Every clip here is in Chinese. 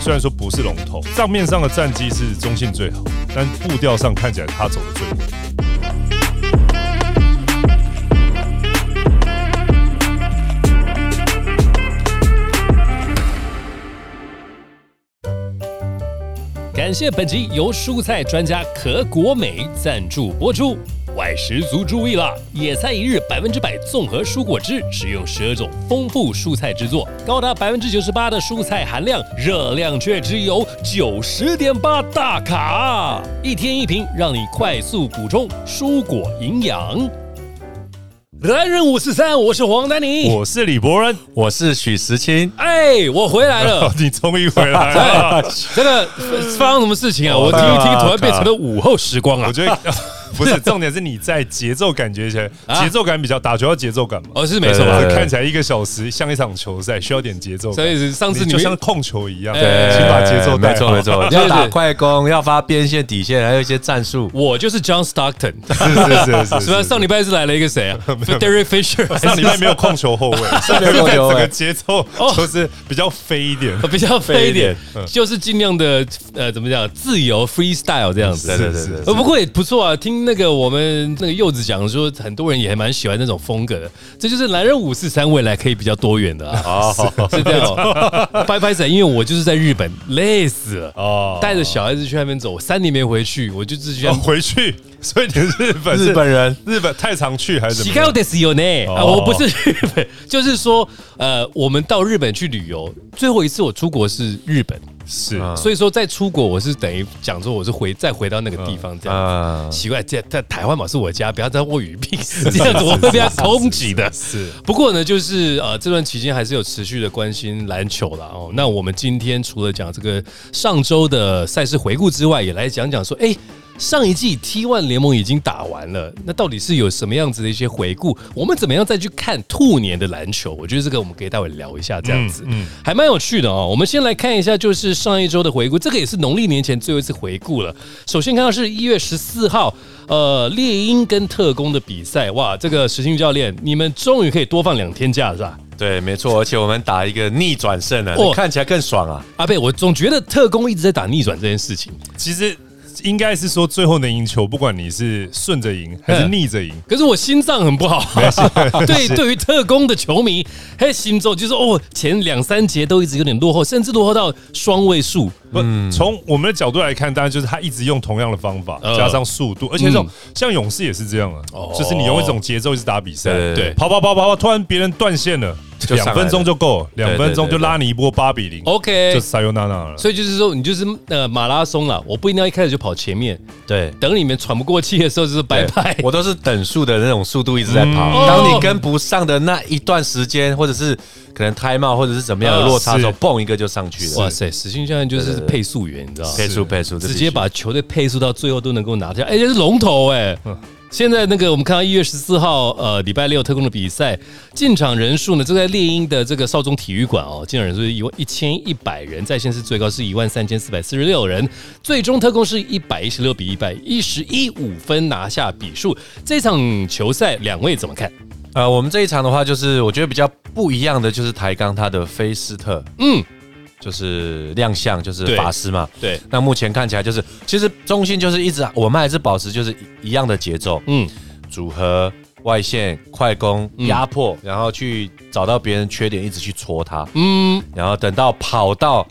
虽然说不是龙头，账面上的战绩是中信最好，但步调上看起来他走的最稳。感谢本集由蔬菜专家可果美赞助播出。外食族注意了，野菜一日百分之百综合蔬果汁，使用十二种丰富蔬菜制作，高达百分之九十八的蔬菜含量，热量却只有九十点八大卡，一天一瓶，让你快速补充蔬果营养。来人五四三，我是黄丹妮，我是李博仁，我是许时清，哎，我回来了。你终于回来了。这个发生什么事情啊？我听一听，突然变成了午后时光啊！我觉得 不是重点是你在节奏感觉起来，节奏感比较打球要节奏感嘛。哦，是没错看起来一个小时像一场球赛，需要点节奏。所以是上次你就像控球一样，对请把节奏带好没错没错，对 要打快攻，要发边线、底线，还有一些战术。我就是 John Stockton，是是是是？上礼拜是来了一个谁啊？Derek Fisher，上礼拜没有控球后卫，上礼拜没有控球节奏就是比较飞一点。比较飞一点就是尽量的呃，怎么讲，自由 freestyle 这样子。对对对是对呃，不过也不错啊。听那个我们那个柚子讲说，很多人也还蛮喜欢那种风格的。这就是男人五四三未来可以比较多元的啊，哦，是这样哦。拍拍仔，因为我就是在日本累死了，哦带着小孩子去那边走，三年没回去，我就自己哦回去，所以你是日本日本人日本太常去还是怎么样？乞丐ですよね啊！哦我不是日本，就是说，呃，我们到日本去旅游，最后一次我出国是日本，是嗯所以说在出国我是等于讲说我是回再回到那个地方这样。啊，奇怪，这在台湾嘛是我家，不要再握语病，这样子我会被他攻击的。是不过呢，就是呃这段期间还是有持续的关心篮球啦。哦。那我们今天除了讲这个上周的赛事回顾之外，也来讲讲说，哎。 上一季 T1 联盟已经打完了，那到底是有什么样子的一些回顾？我们怎么样再去看兔年的篮球？我觉得这个我们可以待会聊一下，这样子，嗯嗯还蛮有趣的哦。我们先来看一下，就是上一周的回顾，这个也是农历年前最后一次回顾了。首先看到是一月十四号，呃，猎鹰跟特工的比赛，哇，这个石青教练，你们终于可以多放两天假是吧？对，没错，而且我们打一个逆转胜了，哦看起来更爽啊！阿贝，我总觉得特工一直在打逆转这件事情，其实应该是说最后能赢球，不管你是顺着赢还是逆着赢，可是我心脏很不好。对，对于特工的球迷，嘿，心中就是哦，前两三节都一直有点落后，甚至落后到双位数。不，从我们的角度来看，当然就是他一直用同样的方法，呃加上速度，而且这种像勇士也是这样啊哦，就是你用一种节奏一直打比赛，对对。跑跑跑跑跑，突然别人断线了，两分钟就够了，两分钟就拉你一波八比零，OK，就 sayonara 了。所以就是说，你就是呃马拉松了，我不一定要一开始就跑前面，对，等你们喘不过气的时候就是拜拜。我都是等速的那种速度一直在跑。嗯当你跟不上的那一段时间，或者是可能胎帽或者是怎么样的落差的时候，是蹦一个就上去了。哇塞，史信教练就是配速员，你知道吗？配速配速，直接把球队配速到最后都能够拿下，哎，这是龙头哎。现在那个我们看到一月十四号，呃，礼拜六特工的比赛进场人数呢，就在猎鹰的这个少中体育馆哦，进场人数是一万一千一百人，在线是最高是一万三千四百四十六人，最终特工是一百一十六比一百一十一五分拿下比数。这场球赛两位怎么看？呃，我们这一场的话，就是我觉得比较不一样的，就是抬杠他的菲斯特，嗯，就是亮相，就是法师嘛。对，那目前看起来就是，其实中心就是一直我们还是保持就是一样的节奏，嗯，组合外线快攻嗯。压迫，然后去找到别人缺点，一直去戳他，嗯，然后等到跑到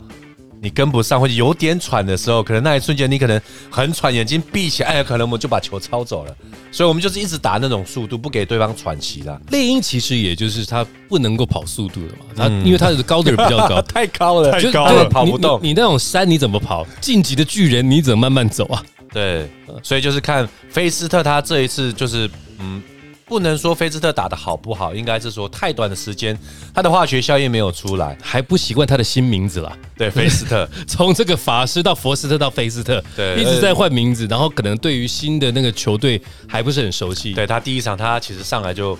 你跟不上或者有点喘的时候，可能那一瞬间你可能很喘，眼睛闭起来，哎，可能我们就把球抄走了。所以我们就是一直打那种速度，不给对方喘息啦。猎鹰其实也就是他不能够跑速度的嘛，他嗯因为他的高度比较高，太高了，就太高了跑不动你你你那种山你怎么跑？晋级的巨人你怎么慢慢走啊？对，所以就是看菲斯特他这一次就是嗯。不能说菲斯特打的好不好，应该是说太短的时间，他的化学效应没有出来。还不习惯他的新名字啦，对，菲斯特，从这个法师到佛斯特到菲斯特，对一直在换名字，然后可能对于新的那个球队还不是很熟悉。对他第一场他其实上来就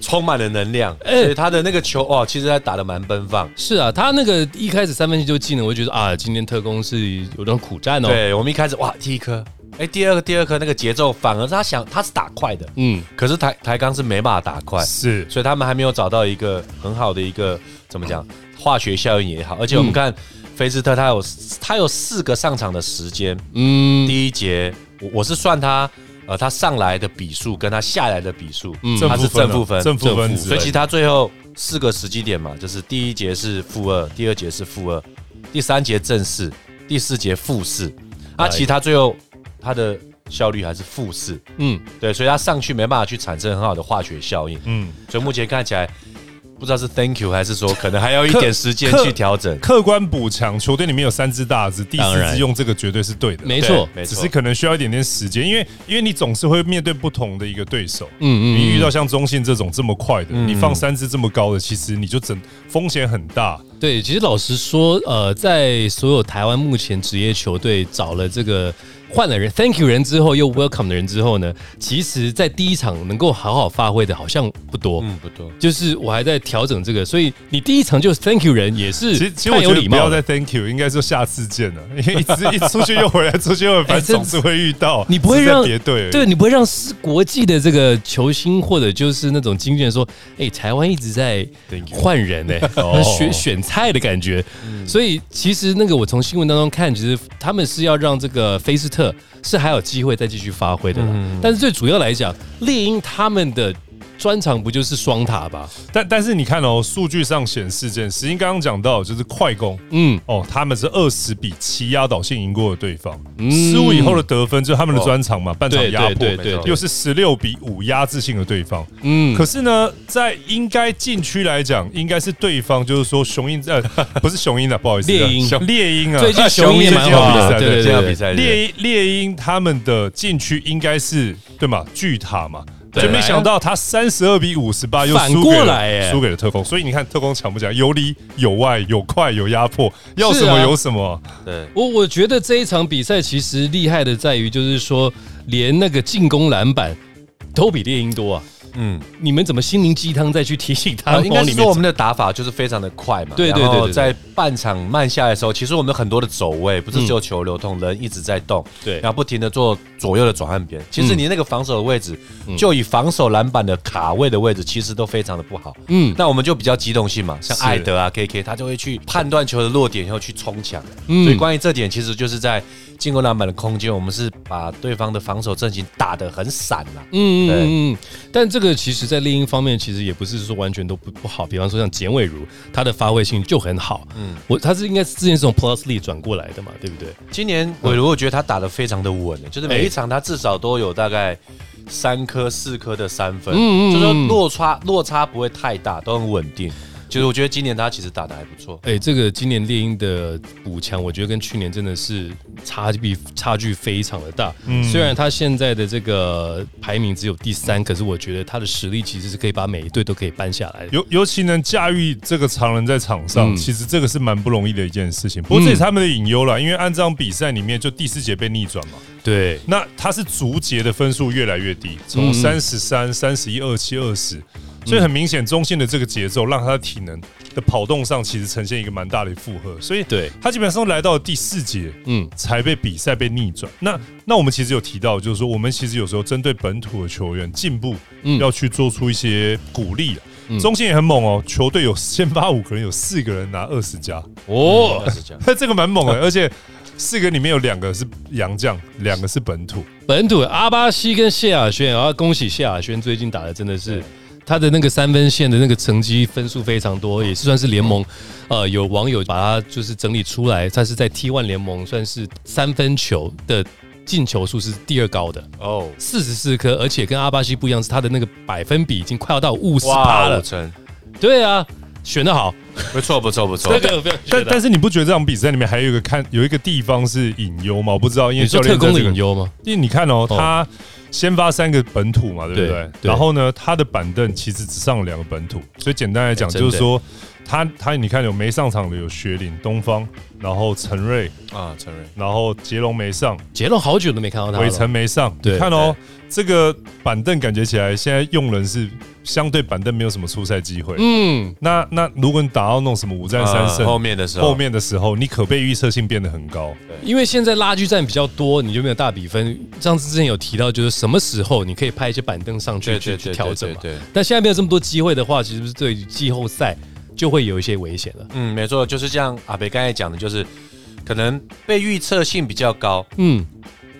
充满了能量，哎所以他的那个球哦，其实他打的蛮奔放。是啊，他那个一开始三分球就进了，我就觉得啊，今天特工是有段苦战哦。，对我们一开始哇，第一颗，哎，第二个第二颗那个节奏反而是他想他是打快的，嗯，可是台台钢是没办法打快，是所以他们还没有找到一个很好的一个怎么讲化学效应也好，而且我们看菲斯特他有他有四个上场的时间，嗯，第一节我我是算他呃他上来的比数跟他下来的比数，嗯他是正负分，正负分，所以其他最后四个时机点嘛，就是第一节是负二，第二节是负二，第三节正四，第四节负四，啊，其他最后他的效率还是负四，嗯，对，所以他上去没办法去产生很好的化学效应，嗯，所以目前看起来。不知道是 Thank you 还是说 可能还要一点时间去调整。客观补强，球队里面有三只大只，第四只用这个绝对是对的，没错，没错。只是可能需要一点点时间，因为因为你总是会面对不同的一个对手，嗯嗯，你遇到像中信这种这么快的，你放三只这么高的，其实你就整风险很大。对，其实老实说，呃，在所有台湾目前职业球队找了这个。换了人，Thank you 人之后又 Welcome 的人之后呢，其实，在第一场能够好好发挥的，好像不多，嗯，不多。就是我还在调整这个，所以你第一场就 Thank you 人也是，其实其实我觉得不要再 Thank you，应该说下次见了，因 为一直一出去又回来，出去又反正总是会遇到，你不会让别队，对你不会让是国际的这个球星或者就是那种经纪人说，哎，台湾一直在换人呢，选选菜的感觉，所以其实那个我从新闻当中看，其实他们是要让这个菲斯特。是还有机会再继续发挥的，但是最主要来讲，猎鹰他们的。专场不就是双塔吧？但但是你看哦，数据上显示，件实际刚刚讲到就是快攻，嗯，哦，他们是二十比七压倒性赢过了对方，失误以后的得分就是他们的专长嘛，半场压迫，又是十六比五压制性的对方，嗯，可是呢，在应该禁区来讲，应该是对方就是说雄鹰呃 不是雄鹰的，不好意思，猎鹰。猎鹰啊，最近雄鹰蛮好的，对对对，猎鹰猎鹰他们的禁区应该是对嘛巨塔嘛。就没想到他三十二比五十八又输过来，输给了特工。所以你看特工强不强？有里有外，有快有压迫，要什么有什么。对我我觉得这一场比赛其实厉害的在于，就是说连那个进攻篮板都比猎鹰多啊。嗯，你们怎么心灵鸡汤再去提醒他？应该是说我们的打法就是非常的快嘛。对对对，在半场慢下来的时候，其实我们很多的走位不是只有球流动，人一直在动。对，然后不停的做左右的转换边。其实你那个防守的位置，就以防守篮板的卡位的位置，其实都非常的不好。嗯，那我们就比较机动性嘛，像艾德啊、K K，他就会去判断球的落点，然后去冲抢。嗯，所以关于这点，其实就是在进攻篮板的空间，我们是把对方的防守阵型打得很散了。嗯嗯嗯，但这个其实，在另一。方面其实也不是说完全都不不好，比方说像简伟如，他的发挥性就很好。嗯，我他是应该是之前是从 Plus Lee 转过来的嘛，对不对？今年伟如我觉得他打的非常的稳，就是每一场他至少都有大概三颗四颗的三分，嗯嗯，就说落差落差不会太大，都很稳定。就是我觉得今年他其实打的还不错。哎，这个今年猎鹰的补强，我觉得跟去年真的是差距差距非常的大。嗯，虽然他现在的这个排名只有第三，可是我觉得他的实力其实是可以把每一队都可以搬下来的。尤尤其能驾驭这个常人在场上，其实这个是蛮不容易的一件事情。不过这也是他们的隐忧了，因为按这场比赛里面，就第四节被逆转嘛。对，那他是逐节的分数越来越低，从三十三、三十一、二七、二十。所以很明显，中线的这个节奏让他的体能的跑动上其实呈现一个蛮大的负荷，所以对。他基本上来到第四节，嗯，才被比赛被逆转。那那我们其实有提到，就是说我们其实有时候针对本土的球员进步，嗯，要去做出一些鼓励。中线也很猛哦，球队有先发五个人，有四个人拿二十加。哦，二十加，这个蛮猛的，而且四个里面有两个是洋将，两个是本土。本土阿巴西跟谢亚轩，然后恭喜谢亚轩最近打的真的是。他的那个三分线的那个成绩分数非常多，也是算是联盟，呃，有网友把它就是整理出来，他是在 T One 联盟算是三分球的进球数是第二高的哦，四十四颗，而且跟阿巴西不一样，是他的那个百分比已经快要到五十八了。对啊，选的好，不错不错不错。但但是你不觉得这场比赛里面还有一个看有一个地方是隐忧吗？我不知道，因为说特工的隐忧吗？因为你看哦，他。先发三个本土嘛，对不对？然后呢，他的板凳其实只上了两个本土，所以简单来讲就是说，他他你看有没上场的有雪岭、东方，然后陈瑞啊，陈瑞，然后杰龙没上，杰龙好久都没看到他，伟成没上，对看哦，这个板凳感觉起来现在用人是。相对板凳没有什么出赛机会，嗯，那那如果你打到那种什么五战三胜，后面的时候，后面的时候，你可被预测性变得很高，对，因为现在拉锯战比较多，你就没有大比分。上次之前有提到，就是什么时候你可以派一些板凳上去去去调整嘛，对。但现在没有这么多机会的话，其实是对季后赛就会有一些危险了。嗯，没错，就是像阿北刚才讲的，就是可能被预测性比较高，嗯，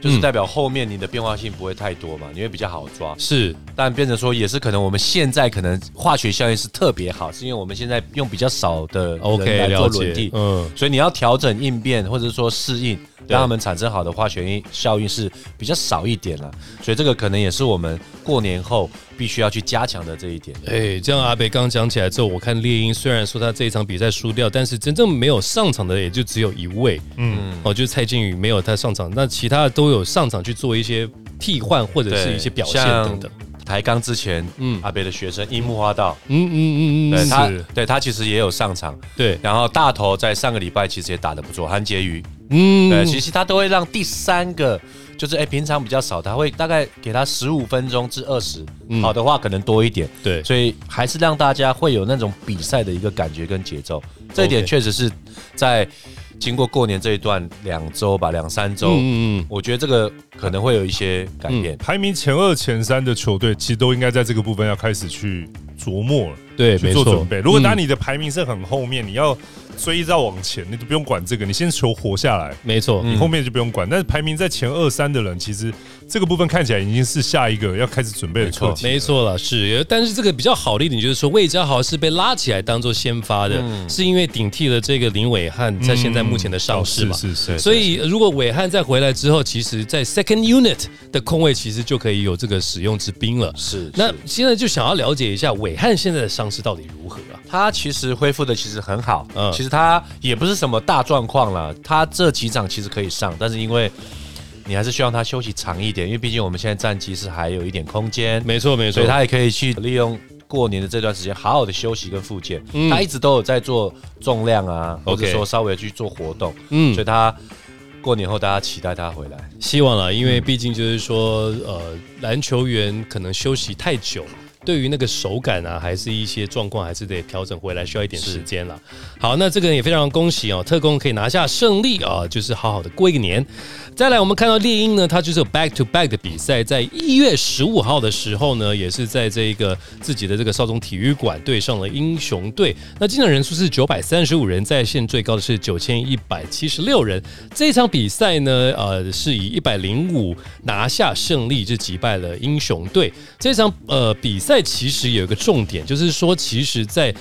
就是代表后面你的变化性不会太多嘛，你会比较好抓。是，但变成说也是可能我们现在可能化学效应是特别好，是因为我们现在用比较少的 OK 来做轮替，嗯，所以你要调整应变或者说适应。让他们产生好的化学效应是比较少一点了，所以这个可能也是我们过年后必须要去加强的这一点。哎，这样阿北刚讲起来之后，我看猎鹰虽然说他这一场比赛输掉，但是真正没有上场的也就只有一位，嗯，哦，就是蔡靖宇没有他上场，那其他的都有上场去做一些替换或者是一些表现等等。抬杠之前，嗯，阿北的学生樱木花道，嗯嗯嗯嗯，对他，对他其实也有上场，对，然后大头在上个礼拜其实也打的不错，韩杰瑜。嗯，对，其实他都会让第三个，就是哎，平常比较少，他会大概给他十五分钟至二十，好的话可能多一点，对，所以还是让大家会有那种比赛的一个感觉跟节奏，这一点确实是在经过过年这一段两周吧，两三周，嗯嗯，我觉得这个可能会有一些改变。排名前二、前三的球队，其实都应该在这个部分要开始去琢磨了，对，去做准备。如果当你的排名是很后面，你要。追着往前，你都不用管这个，你先求活下来。没错，你后面就不用管。但是排名在前二三的人，其实这个部分看起来已经是下一个要开始准备的课题。没错了，是。但是这个比较好的一点就是说，魏家豪是被拉起来当做先发的，是因为顶替了这个林伟汉在现在目前的上市嘛。是是。所以如果伟汉再回来之后，其实在 second unit 的空位其实就可以有这个使用之兵了。是。那现在就想要了解一下伟汉现在的伤势到底如何啊？他其实恢复的其实很好，嗯，其实他也不是什么大状况了。他这几场其实可以上，但是因为你还是希望他休息长一点，因为毕竟我们现在战绩是还有一点空间。没错，没错，所以他也可以去利用过年的这段时间，好好的休息跟复健。他一直都有在做重量啊，或者说稍微去做活动。嗯，所以他过年后大家期待他回来，希望了，因为毕竟就是说，呃，篮球员可能休息太久。对于那个手感啊，还是一些状况，还是得调整回来，需要一点时间了。好，那这个也非常恭喜哦，特工可以拿下胜利啊，就是好好的过一个年。再来，我们看到猎鹰呢，它就是有 back to back 的比赛，在一月十五号的时候呢，也是在这一个自己的这个少中体育馆对上了英雄队。那进场人数是九百三十五人，在线最高的是九千一百七十六人。这场比赛呢，呃，是以一百零五拿下胜利，就击败了英雄队。这场呃比赛。在其实有一个重点，就是说，其实，在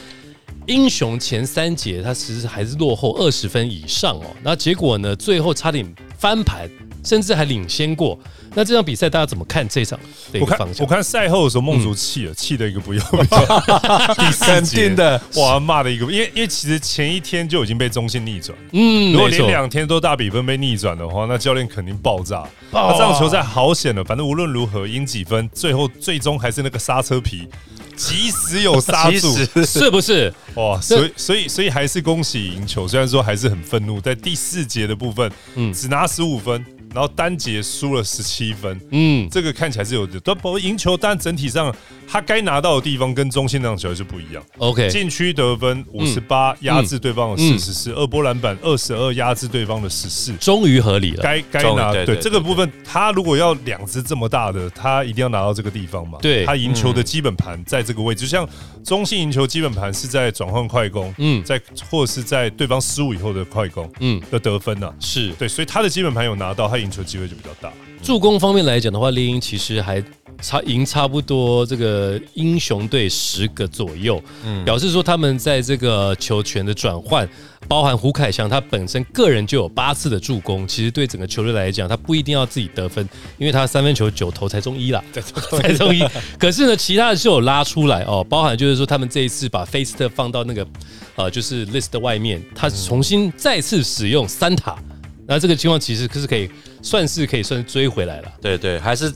英雄前三节，他其实还是落后二十分以上哦。那结果呢，最后差点翻盘，甚至还领先过。那这场比赛大家怎么看这场？我看我看赛后的时候，梦竹气了，气的一个不要不要。第三节的哇，骂的一个，因为因为其实前一天就已经被中信逆转，嗯，如果连两天都大比分被逆转的话，那教练肯定爆炸。那这场球赛好险了，反正无论如何赢几分，最后最终还是那个刹车皮，即使有杀 住，是不是？哇，所以所以所以还是恭喜赢球，虽然说还是很愤怒，在第四节的部分，嗯，只拿十五分。然后单节输了十七分，嗯，这个看起来是有的，但不过赢球，但整体上他该拿到的地方跟中线那场球是不一样。OK，禁区得分五十八，压制对方的四十四；二波篮板二十二，压制对方的十四。终于合理了，该该拿对这个部分，他如果要两支这么大的，他一定要拿到这个地方嘛？对，他赢球的基本盘在这个位置，就像中性赢球基本盘是在转换快攻，嗯，在或者是在对方失误以后的快攻，嗯的得分呢？是对，所以他的基本盘有拿到，他。赢球机会就比较大。助攻方面来讲的话，猎鹰其实还差赢差不多这个英雄队十个左右，嗯，表示说他们在这个球权的转换，包含胡凯翔他本身个人就有八次的助攻，其实对整个球队来讲，他不一定要自己得分，因为他三分球九投才中一啦，才中一。可是呢，其他的是有拉出来哦，包含就是说他们这一次把费斯特放到那个呃就是 list 的外面，他重新再次使用三塔。那这个情况其实可是可以算是可以算是追回来了，对对，还是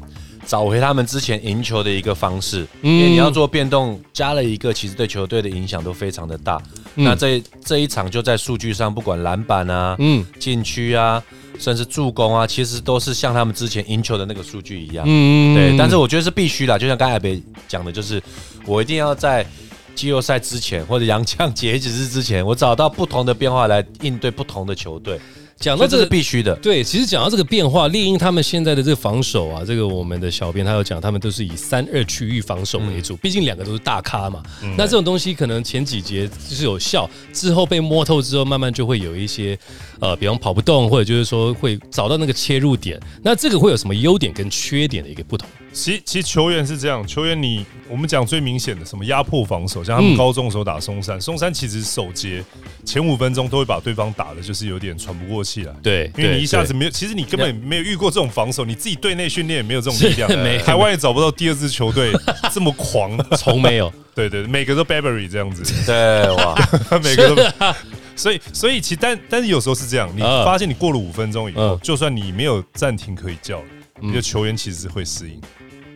找回他们之前赢球的一个方式。因为你要做变动，加了一个，其实对球队的影响都非常的大。那这这一场就在数据上，不管篮板啊、嗯、禁区啊，甚至助攻啊，其实都是像他们之前赢球的那个数据一样。嗯，对。但是我觉得是必须的，就像刚才别讲的，就是我一定要在季后赛之前或者洋将 截止日之前，我找到不同的变化来应对不同的球队。讲到这个必须的，对，其实讲到这个变化，猎鹰他们现在的这个防守啊，这个我们的小编他有讲，他们都是以三二区域防守为主，毕竟两个都是大咖嘛。那这种东西可能前几节就是有效，之后被摸透之后，慢慢就会有一些呃，比方跑不动，或者就是说会找到那个切入点。那这个会有什么优点跟缺点的一个不同？其其实球员是这样，球员你我们讲最明显的什么压迫防守，像他们高中的时候打松山，松山其实首节前五分钟都会把对方打的，就是有点喘不过气来。对，因为你一下子没有，其实你根本没有遇过这种防守，你自己队内训练也没有这种力量。台湾也找不到第二支球队这么狂，从没有。对对，每个都 Barry 这样子。对哇，每个都。所以所以其但但是有时候是这样，你发现你过了五分钟以后，就算你没有暂停可以叫，你的球员其实会适应。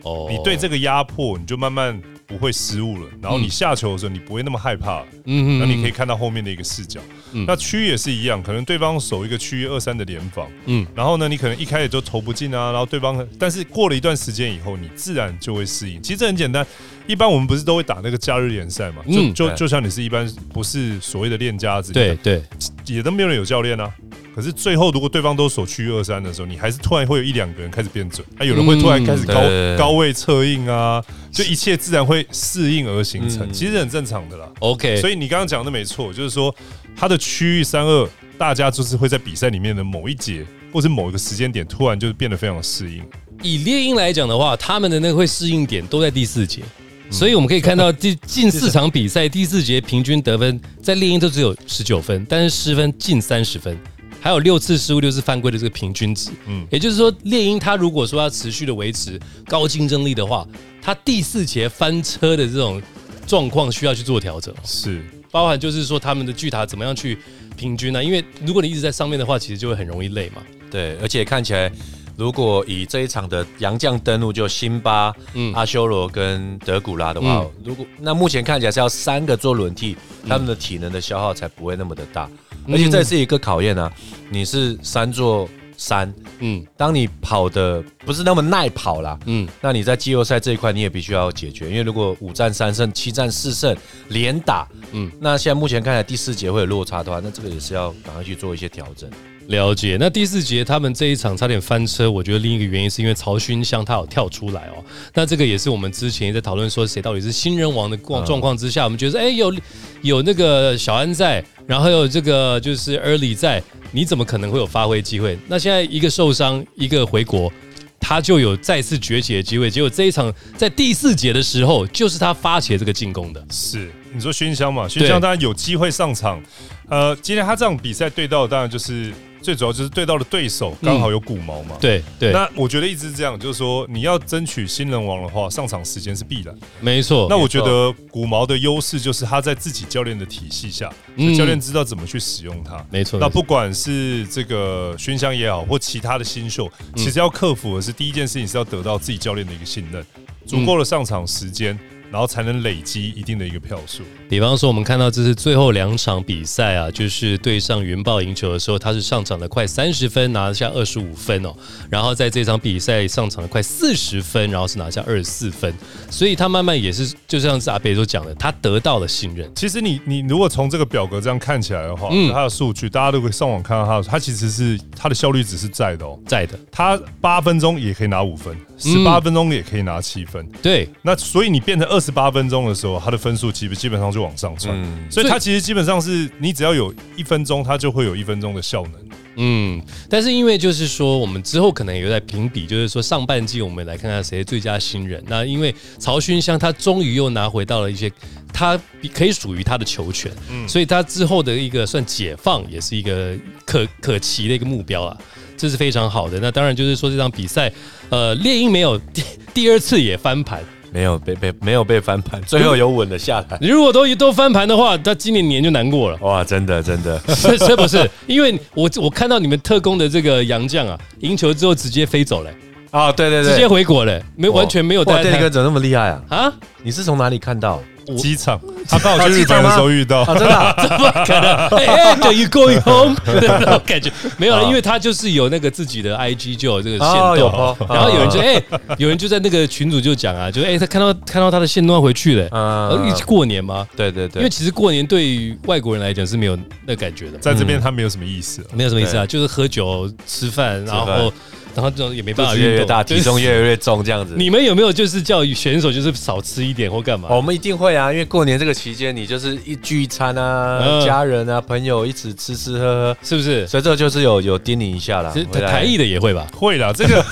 哦，你对这个压迫，你就慢慢不会失误了。然后你下球的时候，你不会那么害怕。嗯嗯。那你可以看到后面的一个视角。嗯。那区域也是一样，可能对方守一个区域二三的联防。嗯。然后呢，你可能一开始就投不进啊。然后对方，但是过了一段时间以后，你自然就会适应。其实这很简单。一般我们不是都会打那个假日联赛嘛？就就就像你是一般不是所谓的练家子，对对，也都没有人有教练啊。可是最后，如果对方都守区域二三的时候，你还是突然会有一两个人开始变准，啊，有人会突然开始高高位策应啊，就一切自然会适应而形成，其实很正常的啦。OK，所以你刚刚讲的没错，就是说他的区域三二，大家就是会在比赛里面的某一节或者某一个时间点，突然就是变得非常适应。以猎鹰来讲的话，他们的那个会适应点都在第四节，所以我们可以看到第近四场比赛第四节平均得分在猎鹰都只有十九分，但是失分近三十分。还有六次失误，六次犯规的这个平均值，嗯，也就是说，猎鹰他如果说要持续的维持高竞争力的话，他第四节翻车的这种状况需要去做调整，是包含就是说他们的巨塔怎么样去平均呢？因为如果你一直在上面的话，其实就会很容易累嘛。对，而且看起来。如果以这一场的洋将登陆，就辛巴、阿修罗跟德古拉的话，如果那目前看起来是要三个做轮替，他们的体能的消耗才不会那么的大，而且这是一个考验啊！你是三座山，嗯，当你跑的不是那么耐跑啦，嗯，那你在季后赛这一块你也必须要解决，因为如果五战三胜、七战四胜连打，嗯，那现在目前看来第四节会有落差的话，那这个也是要赶快去做一些调整。了解，那第四节他们这一场差点翻车，我觉得另一个原因是因为曹勋香他有跳出来哦。那这个也是我们之前在讨论说谁到底是新人王的状状况之下，我们觉得哎有有那个小安在，然后有这个就是 Early 在，你怎么可能会有发挥机会？那现在一个受伤，一个回国，他就有再次崛起的机会。结果这一场在第四节的时候，就是他发起这个进攻的。是你说熏香嘛？熏香当然有机会上场。呃，今天他这场比赛对到当然就是。最主要就是对到的对手刚好有古毛嘛，对对。那我觉得一直是这样，就是说你要争取新人王的话，上场时间是必然。没错。那我觉得古毛的优势就是他在自己教练的体系下，教练知道怎么去使用他。没错。那不管是这个熏香也好，或其他的新秀，其实要克服的是第一件事情是要得到自己教练的一个信任，足够的上场时间。然后才能累积一定的一个票数。比方说，我们看到这是最后两场比赛啊，就是对上云豹赢球的时候，他是上场了快三十分，拿下二十五分哦。然后在这场比赛上场了快四十分，然后是拿下二十四分。所以他慢慢也是，就像是阿北所讲的，他得到了信任。其实你你如果从这个表格这样看起来的话，嗯，他的数据大家都可以上网看到他，他其实是他的效率值是在的哦，在的。他八分钟也可以拿五分，十八分钟也可以拿七分。对，那所以你变成二。十八分钟的时候，他的分数基本基本上就往上窜，所以他其实基本上是你只要有一分钟，他就会有一分钟的效能。嗯，但是因为就是说，我们之后可能也在评比，就是说上半季我们来看看谁最佳新人。那因为曹勋香他终于又拿回到了一些他可以属于他的球权，嗯，所以他之后的一个算解放，也是一个可可期的一个目标啊，这是非常好的。那当然就是说这场比赛，呃，猎鹰没有 第第二次也翻盘。没有被被没有被翻盘，最后有稳的下来。你如果都都翻盘的话，他今年年就难过了。哇，真的真的，是不是？因为我我看到你们特工的这个杨将啊，赢球之后直接飞走了。啊，对对对，直接回国了，没完全没有哇，待在电力哥怎么那么厉害啊？啊，你是从哪里看到？机场，他刚好去日本的时候遇到，啊，真的啊？怎么可能？哎哎，Are you going home？那种感觉。没有了，因为他就是有那个自己的 IG 就有这个线哦有动 po，，然后有人就哎，有人就在那个群组就讲啊，就哎，他看到看到他的线动要回去了，呃，嗯一起过年嘛，对对对，因为其实过年对于外国人来讲是没有那感觉的，在这边他没有什么意思。没有什么意思啊，就是喝酒吃饭，然后然后这种也没办法越来越大，体重越来越重，这样子。你们有没有就是叫选手就是少吃一点或干嘛？哦我们一定会啊，因为过年这个期间，你就是一聚一餐啊，嗯家人啊、朋友一起吃吃喝喝，是不是？所以这个就是有有叮咛一下啦。台艺的也会吧？会啦，这个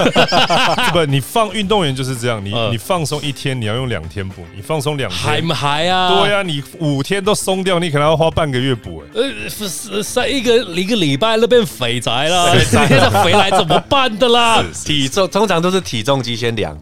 不，你放运动员就是这样，你嗯你放松一天，你要用两天补，你放松两天还不，还啊？对啊，你五天都松掉，你可能要花半个月补。哎，呃，是是一个一个礼拜都变肥宅了，现在回来怎么办的啦？体重通常都是体重机先量，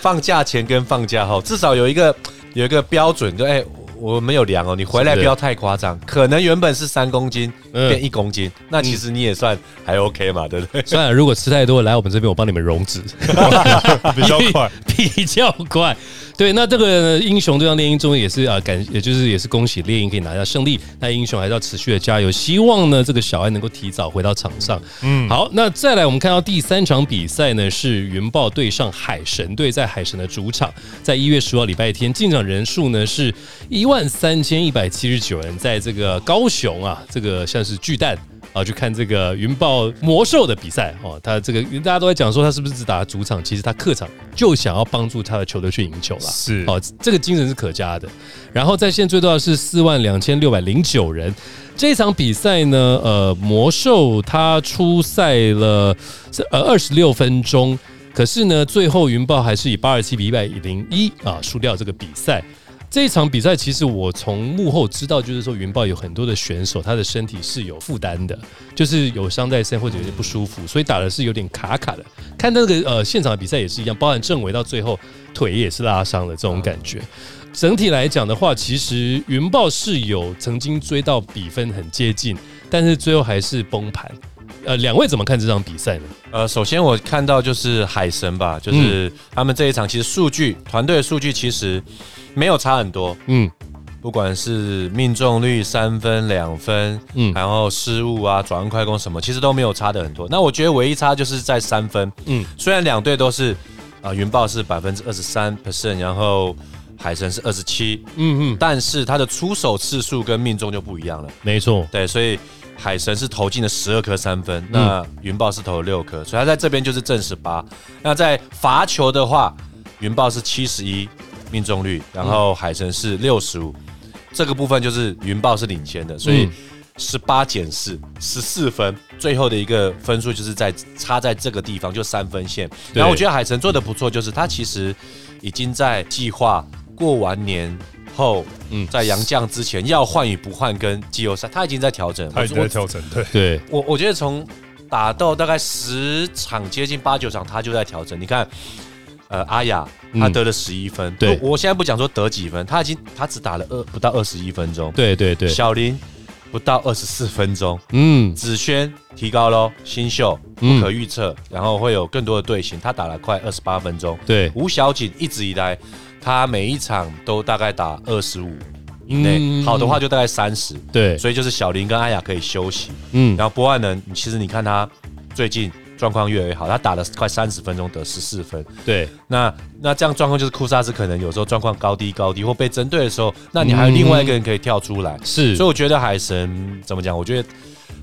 放假前跟放假后至少有一个有一个标准，就哎。我没有量哦，你回来不要太夸张，可能原本是三公斤嗯变一公斤，那其实你也算还 OK 嘛，对不对？算了，如果吃太多，来我们这边我帮你们溶脂，比较快。比较快。对，那这个英雄对上猎鹰中也是啊，感也就是也是恭喜猎鹰可以拿下胜利，那英雄还是要持续的加油，希望呢这个小艾能够提早回到场上。嗯，好，那再来我们看到第三场比赛呢是云豹对上海神队，在海神的主场，在一月十号礼拜天进场人数呢是一万三千一百七十九人，在这个高雄啊，这个像是巨蛋。啊，去看这个云豹魔兽的比赛哦，他这个大家都在讲说他是不是只打主场，其实他客场就想要帮助他的球队去赢球啦。是哦，这个精神是可嘉的。然后在线最多的是四万两千六百零九人。这场比赛呢，呃，魔兽他出赛了呃二十六分钟，可是呢，最后云豹还是以八十七比一百零一啊输掉这个比赛。这一场比赛，其实我从幕后知道，就是说云豹有很多的选手，他的身体是有负担的，就是有伤在身或者有点不舒服，所以打的是有点卡卡的。看那个呃现场的比赛也是一样，包含郑伟到最后腿也是拉伤了这种感觉。整体来讲的话，其实云豹是有曾经追到比分很接近，但是最后还是崩盘。呃，两位怎么看这场比赛呢？呃，首先我看到就是海神吧，就是他们这一场其实数据团队的数据其实没有差很多，嗯不管是命中率三分、两分，嗯嗯，然后失误啊、转换快攻什么，其实都没有差的很多。那我觉得唯一差就是在三分，嗯嗯，虽然两队都是啊、呃云豹是百分之二十三 percent，然后海神是二十七，嗯嗯，但是他的出手次数跟命中就不一样了。没错，对，所以海神是投进了十二颗三分，那云豹是投了六颗，所以他在这边就是正十八。那在罚球的话，云豹是七十一命中率，然后海神是六十五，这个部分就是云豹是领先的，所以嗯十八减四，十四分，最后的一个分数就是在差在这个地方，就三分线。然后我觉得海神做的不错，就是他其实已经在计划过完年。后，嗯嗯，在杨将之前要换与不换跟季后赛，他已经在调整了。他已经在调整，对，对，我我觉得从打到大概十场，接近八九场，他就在调整。你看，呃，阿雅他得了十一分，嗯对我我现在不讲说得几分，他已经他只打了二不到二十一分钟，对对对，小林不到二十四分钟，嗯子轩提高喽，新秀嗯不可预测，然后会有更多的队形，他打了快二十八分钟。对，吴小锦一直以来，他每一场都大概打二十五以内，嗯。好的话就大概三十。对，所以就是小林跟阿雅可以休息，嗯。然后博万能，其实你看他最近状况越来越好，他打了快三十分钟得十四分，对，那那这样状况就是库萨斯可能有时候状况高低高低或被针对的时候，那你还有另外一个人可以跳出来，是。所以我觉得海神怎么讲？我觉得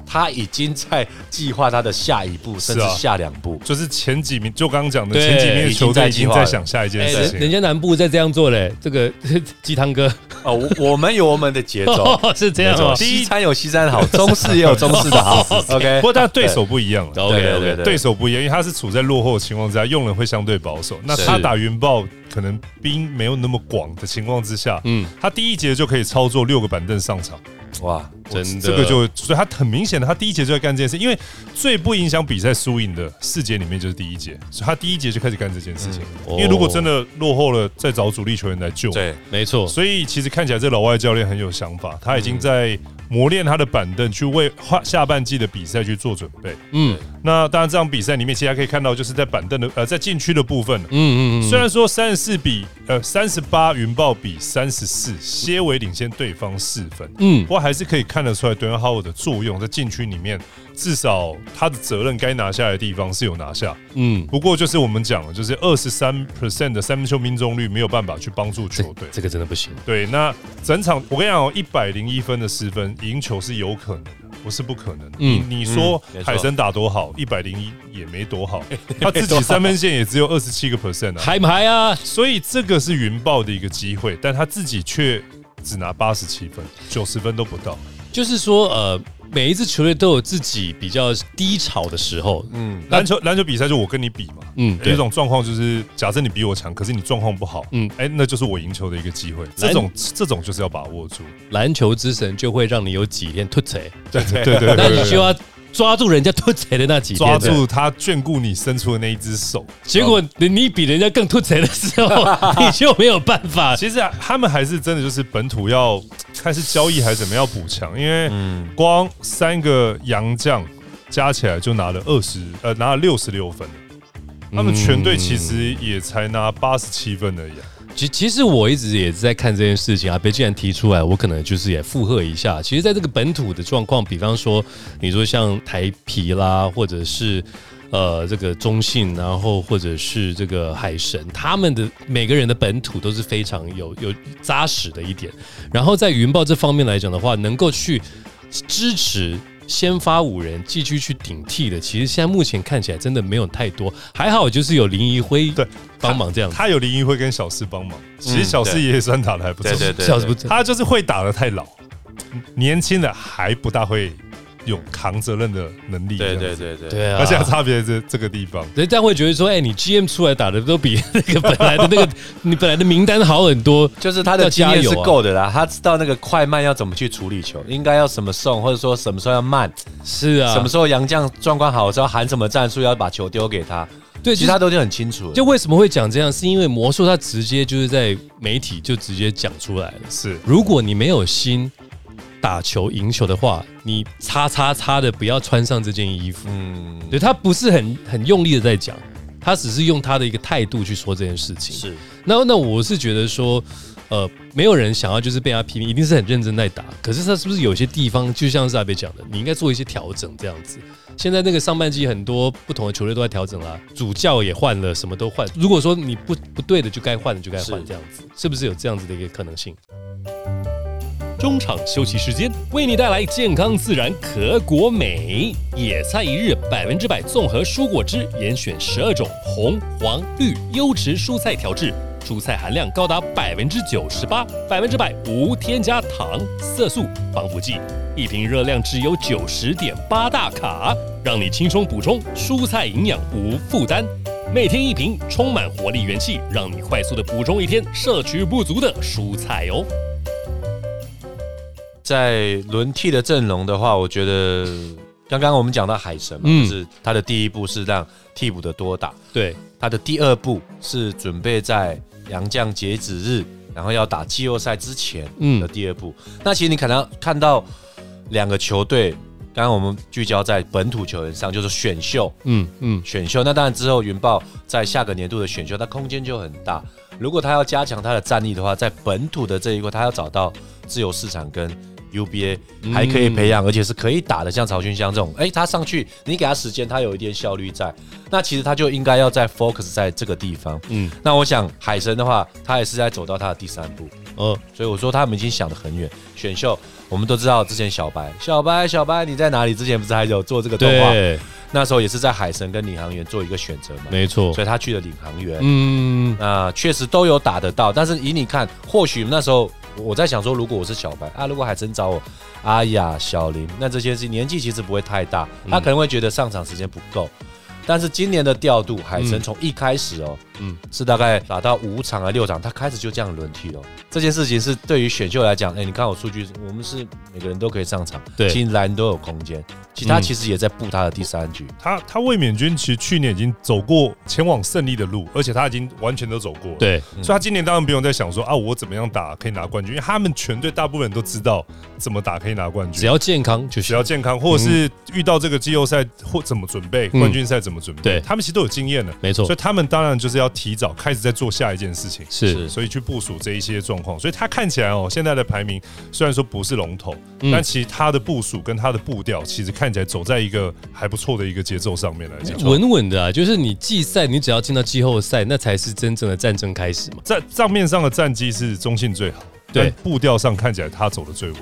他已经在计划他的下一步，甚至下两步。就是前几名，就刚刚讲的前几名的球队已经已经在想下一件哎，事情人人。家南部在这样做嘞，这个 鸡汤哥哦，我我们有我们的节奏，是这样哦，西餐有西餐好，中式也有中式的好。OK，不过他对手不一样了。OK 对对 OK，对对手不一样，因为他是处在落后的情况之下，用人会相对保守。那他打云豹可能兵没有那么广的情况之下，嗯嗯，他第一节就可以操作六个板凳上场，哇，真的，这个就所以他很明显的，他第一节就在干这件事，因为最不影响比赛输赢的四节里面就是第一节，所以他第一节就开始干这件事情。因为如果真的落后了，再找主力球员来救。对，没错。所以其实看起来这老外教练很有想法，他已经在磨练他的板凳，去为下下半季的比赛去做准备。嗯，那当然这场比赛里面，其实可以看到，就是在板凳的呃，在禁区的部分，嗯嗯嗯，虽然说三十四比呃三十八云豹比三十四，些微领先对方四分，嗯，不过还是可以看得出来，德恩哈沃的作用在禁区里面。至少他的责任该拿下来的地方是有拿下，嗯，不过就是我们讲了，就是二十三 percent 的三分球命中率没有办法去帮助球队，这个真的不行。对，那整场我跟你讲，一百零一分的失分赢球是有可能的，不是不可能。嗯，你说海神打多好，一百零一也没多好，他自己三分线也只有二十七个 percent 啊，嗨不嗨啊？所以这个是云豹的一个机会，但他自己却只拿八十七分，九十分都不到。就是说，呃。每一支球队都有自己比较低潮的时候。嗯，篮球篮球比赛就我跟你比嘛。嗯，有一种状况就是，假设你比我强，可是你状况不好。嗯，哎，那就是我赢球的一个机会。这种这种就是要把握住。篮球之神就会让你有几天突锤。对对对对，那你就要。抓住人家突贼的那几天，抓住他眷顾你伸出的那一只手，结果你比人家更突贼的时候，你就没有办法。其实啊，他们还是真的就是本土要看是交易还是怎么样补强，因为光三个洋将加起来就拿了二十呃拿了六十六分，他们全队其实也才拿八十七分而已。其其实我一直也是在看这件事情啊，被既然提出来，我可能就是也附和一下。其实，在这个本土的状况，比方说，你说像台皮啦，或者是呃这个中信，然后或者是这个海神，他们的每个人的本土都是非常有有扎实的一点。然后在云豹这方面来讲的话，能够去支持。先发五人继续去顶替的，其实现在目前看起来真的没有太多，还好就是有林怡辉对帮忙这样，他有林怡辉跟小四帮忙，其实小四也算打的还不错，对对对，小四他就是会打的太老，年轻的还不大会。有扛责任的能力，对对对对，对啊，而且差别这这个地方，人家会觉得说，哎，你 GM 出来打的都比那个本来的那个 你本来的名单好很多，就是他的经验是够的啦，他知道那个快慢要怎么去处理球，应该要什么送，或者说什么时候要慢，是啊，什么时候杨将状况好的时候喊什么战术要把球丢给他，对，其实他都已经很清楚。就为什么会讲这样，是因为魔术他直接就是在媒体就直接讲出来了，是，如果你没有心。打球赢球的话，你叉叉叉的不要穿上这件衣服。嗯，对他不是很很用力的在讲，他只是用他的一个态度去说这件事情。是，那那我是觉得说，呃，没有人想要就是被他批评，一定是很认真在打。可是他是不是有些地方，就像是阿贝讲的，你应该做一些调整这样子。现在那个上半季很多不同的球队都在调整啦，主教也换了，什么都换。如果说你不不对的，就该换的就该换，这样子是不是有这样子的一个可能性？中场休息时间，为你带来健康自然可果美野菜一日百分之百综合蔬果汁，严选十二种红、黄、绿优质蔬菜调制，蔬菜含量高达百分之九十八，百分之百无添加糖、色素、防腐剂，一瓶热量只有九十点八大卡，让你轻松补充蔬菜营养无负担。每天一瓶，充满活力元气，让你快速的补充一天摄取不足的蔬菜哦。在轮替的阵容的话，我觉得刚刚我们讲到海神嘛，就是他的第一步是让替补的多打，对，他的第二步是准备在杨将截止日，然后要打季后赛之前的第二步。那其实你可能看到两个球队，刚刚我们聚焦在本土球员上，就是选秀，嗯嗯，选秀。那当然之后云豹在下个年度的选秀，它空间就很大。如果他要加强他的战力的话，在本土的这一块，他要找到自由市场跟。UBA 还可以培养，而且是可以打的，像曹勋香这种，哎，他上去，你给他时间，他有一点效率在，那其实他就应该要在 focus 在这个地方。嗯，那我想海神的话，他也是在走到他的第三步。嗯，所以我说他们已经想得很远。选秀，我们都知道之前小白，小白，小白你在哪里？之前不是还有做这个动画？那时候也是在海神跟领航员做一个选择嘛。没错，所以他去了领航员。嗯，那确实都有打得到，但是以你看，或许那时候。我在想说，如果我是小白啊，如果海神找我，阿雅、小林，那这些是年纪其实不会太大，他可能会觉得上场时间不够。但是今年的调度，海神从一开始哦，嗯，是大概打到五场啊六场，他开始就这样轮替了。这件事情是对于选秀来讲，哎，你看我数据，我们是每个人都可以上场，对，其实人都有空间。其他其实也在布他的第三局。他他卫冕军其实去年已经走过前往胜利的路，而且他已经完全都走过。对，所以他今年当然不用再想说啊，我怎么样打可以拿冠军，因为他们全队大部分人都知道怎么打可以拿冠军，只要健康就行只要健康，或者是遇到这个季后赛或怎么准备冠军赛怎么准备，对他们其实都有经验的，没错。所以他们当然就是要提早开始在做下一件事情，是，所以去部署这一些状况。所以他看起来哦，现在的排名虽然说不是龙头，但其实他的部署跟他的步调，其实看起来走在一个还不错的一个节奏上面来讲，稳稳的啊。就是你季赛，你只要进到季后赛，那才是真正的战争开始嘛。在账面上的战绩是中性最好，对步调上看起来他走的最稳，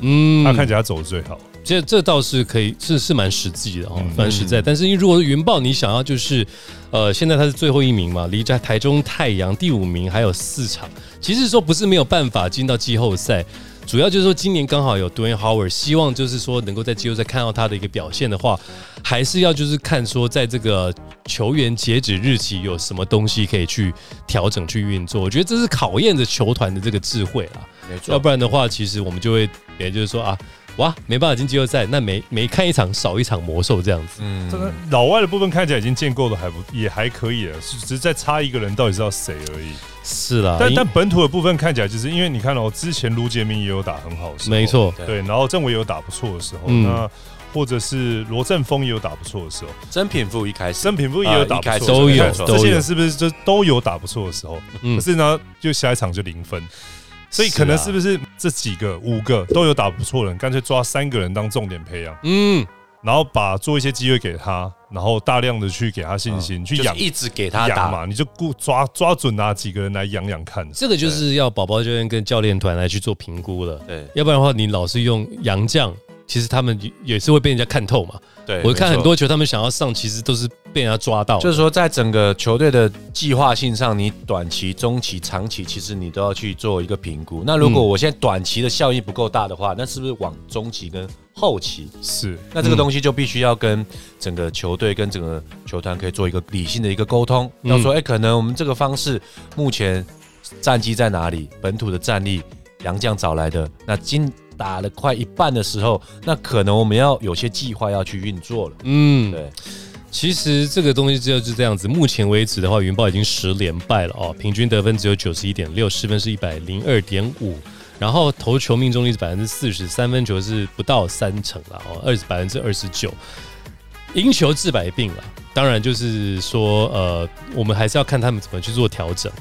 嗯，他看起来走的最好。这这倒是可以，是是蛮实际的哦，蛮实在。但是，如果云豹你想要就是，呃，现在他是最后一名嘛，离在台中太阳第五名还有四场，其实说不是没有办法进到季后赛。主要就是说，今年刚好有 Dwayne Howard，希望就是说能够在季后赛看到他的一个表现的话，还是要就是看说在这个球员截止日期有什么东西可以去调整去运作。我觉得这是考验着球团的这个智慧啊，没错。要不然的话，其实我们就会，也就是说啊，哇，没办法进季后赛，那每每看一场少一场魔兽这样子。嗯，这个老外的部分看起来已经建构的还不也还可以了，只是在差一个人到底是要谁而已。是啦，但但本土的部分看起来，就是因为你看哦，之前卢杰明也有打很好的，没错，对，然后郑伟有打不错的时候，那或者是罗振峰也有打不错的时候，曾品富一开始，曾品富也有打不错，都有，这些人是不是就都有打不错的时候？可是呢，就下一场就零分，所以可能是不是这几个五个都有打不错的人，干脆抓三个人当重点培养？嗯。然后把做一些机会给他，然后大量的去给他信心，去养，一直给他养嘛，你就顾抓抓准哪几个人来养养看。这个就是要宝宝教练跟教练团来去做评估了。对，要不然的话，你老是用洋将，其实他们也是会被人家看透嘛。对，我看很多球，他们想要上，其实都是被人家抓到。就是说，在整个球队的计划性上，你短期、中期、长期，其实你都要去做一个评估。那如果我现在短期的效益不够大的话，那是不是往中期跟？后期是，那这个东西就必须要跟整个球队跟整个球团可以做一个理性的一个沟通。要说，哎，可能我们这个方式目前战绩在哪里？本土的战力，杨将找来的，那今打了快一半的时候，那可能我们要有些计划要去运作了。嗯，对。其实这个东西就是这样子。目前为止的话，云豹已经十连败了哦，平均得分只有九十一点六，失分是一百零二点五。然后投球命中率是百分之四十三分球是不到三成了哦，二百分之二十九，赢球治百病了。当然就是说，呃，我们还是要看他们怎么去做调整。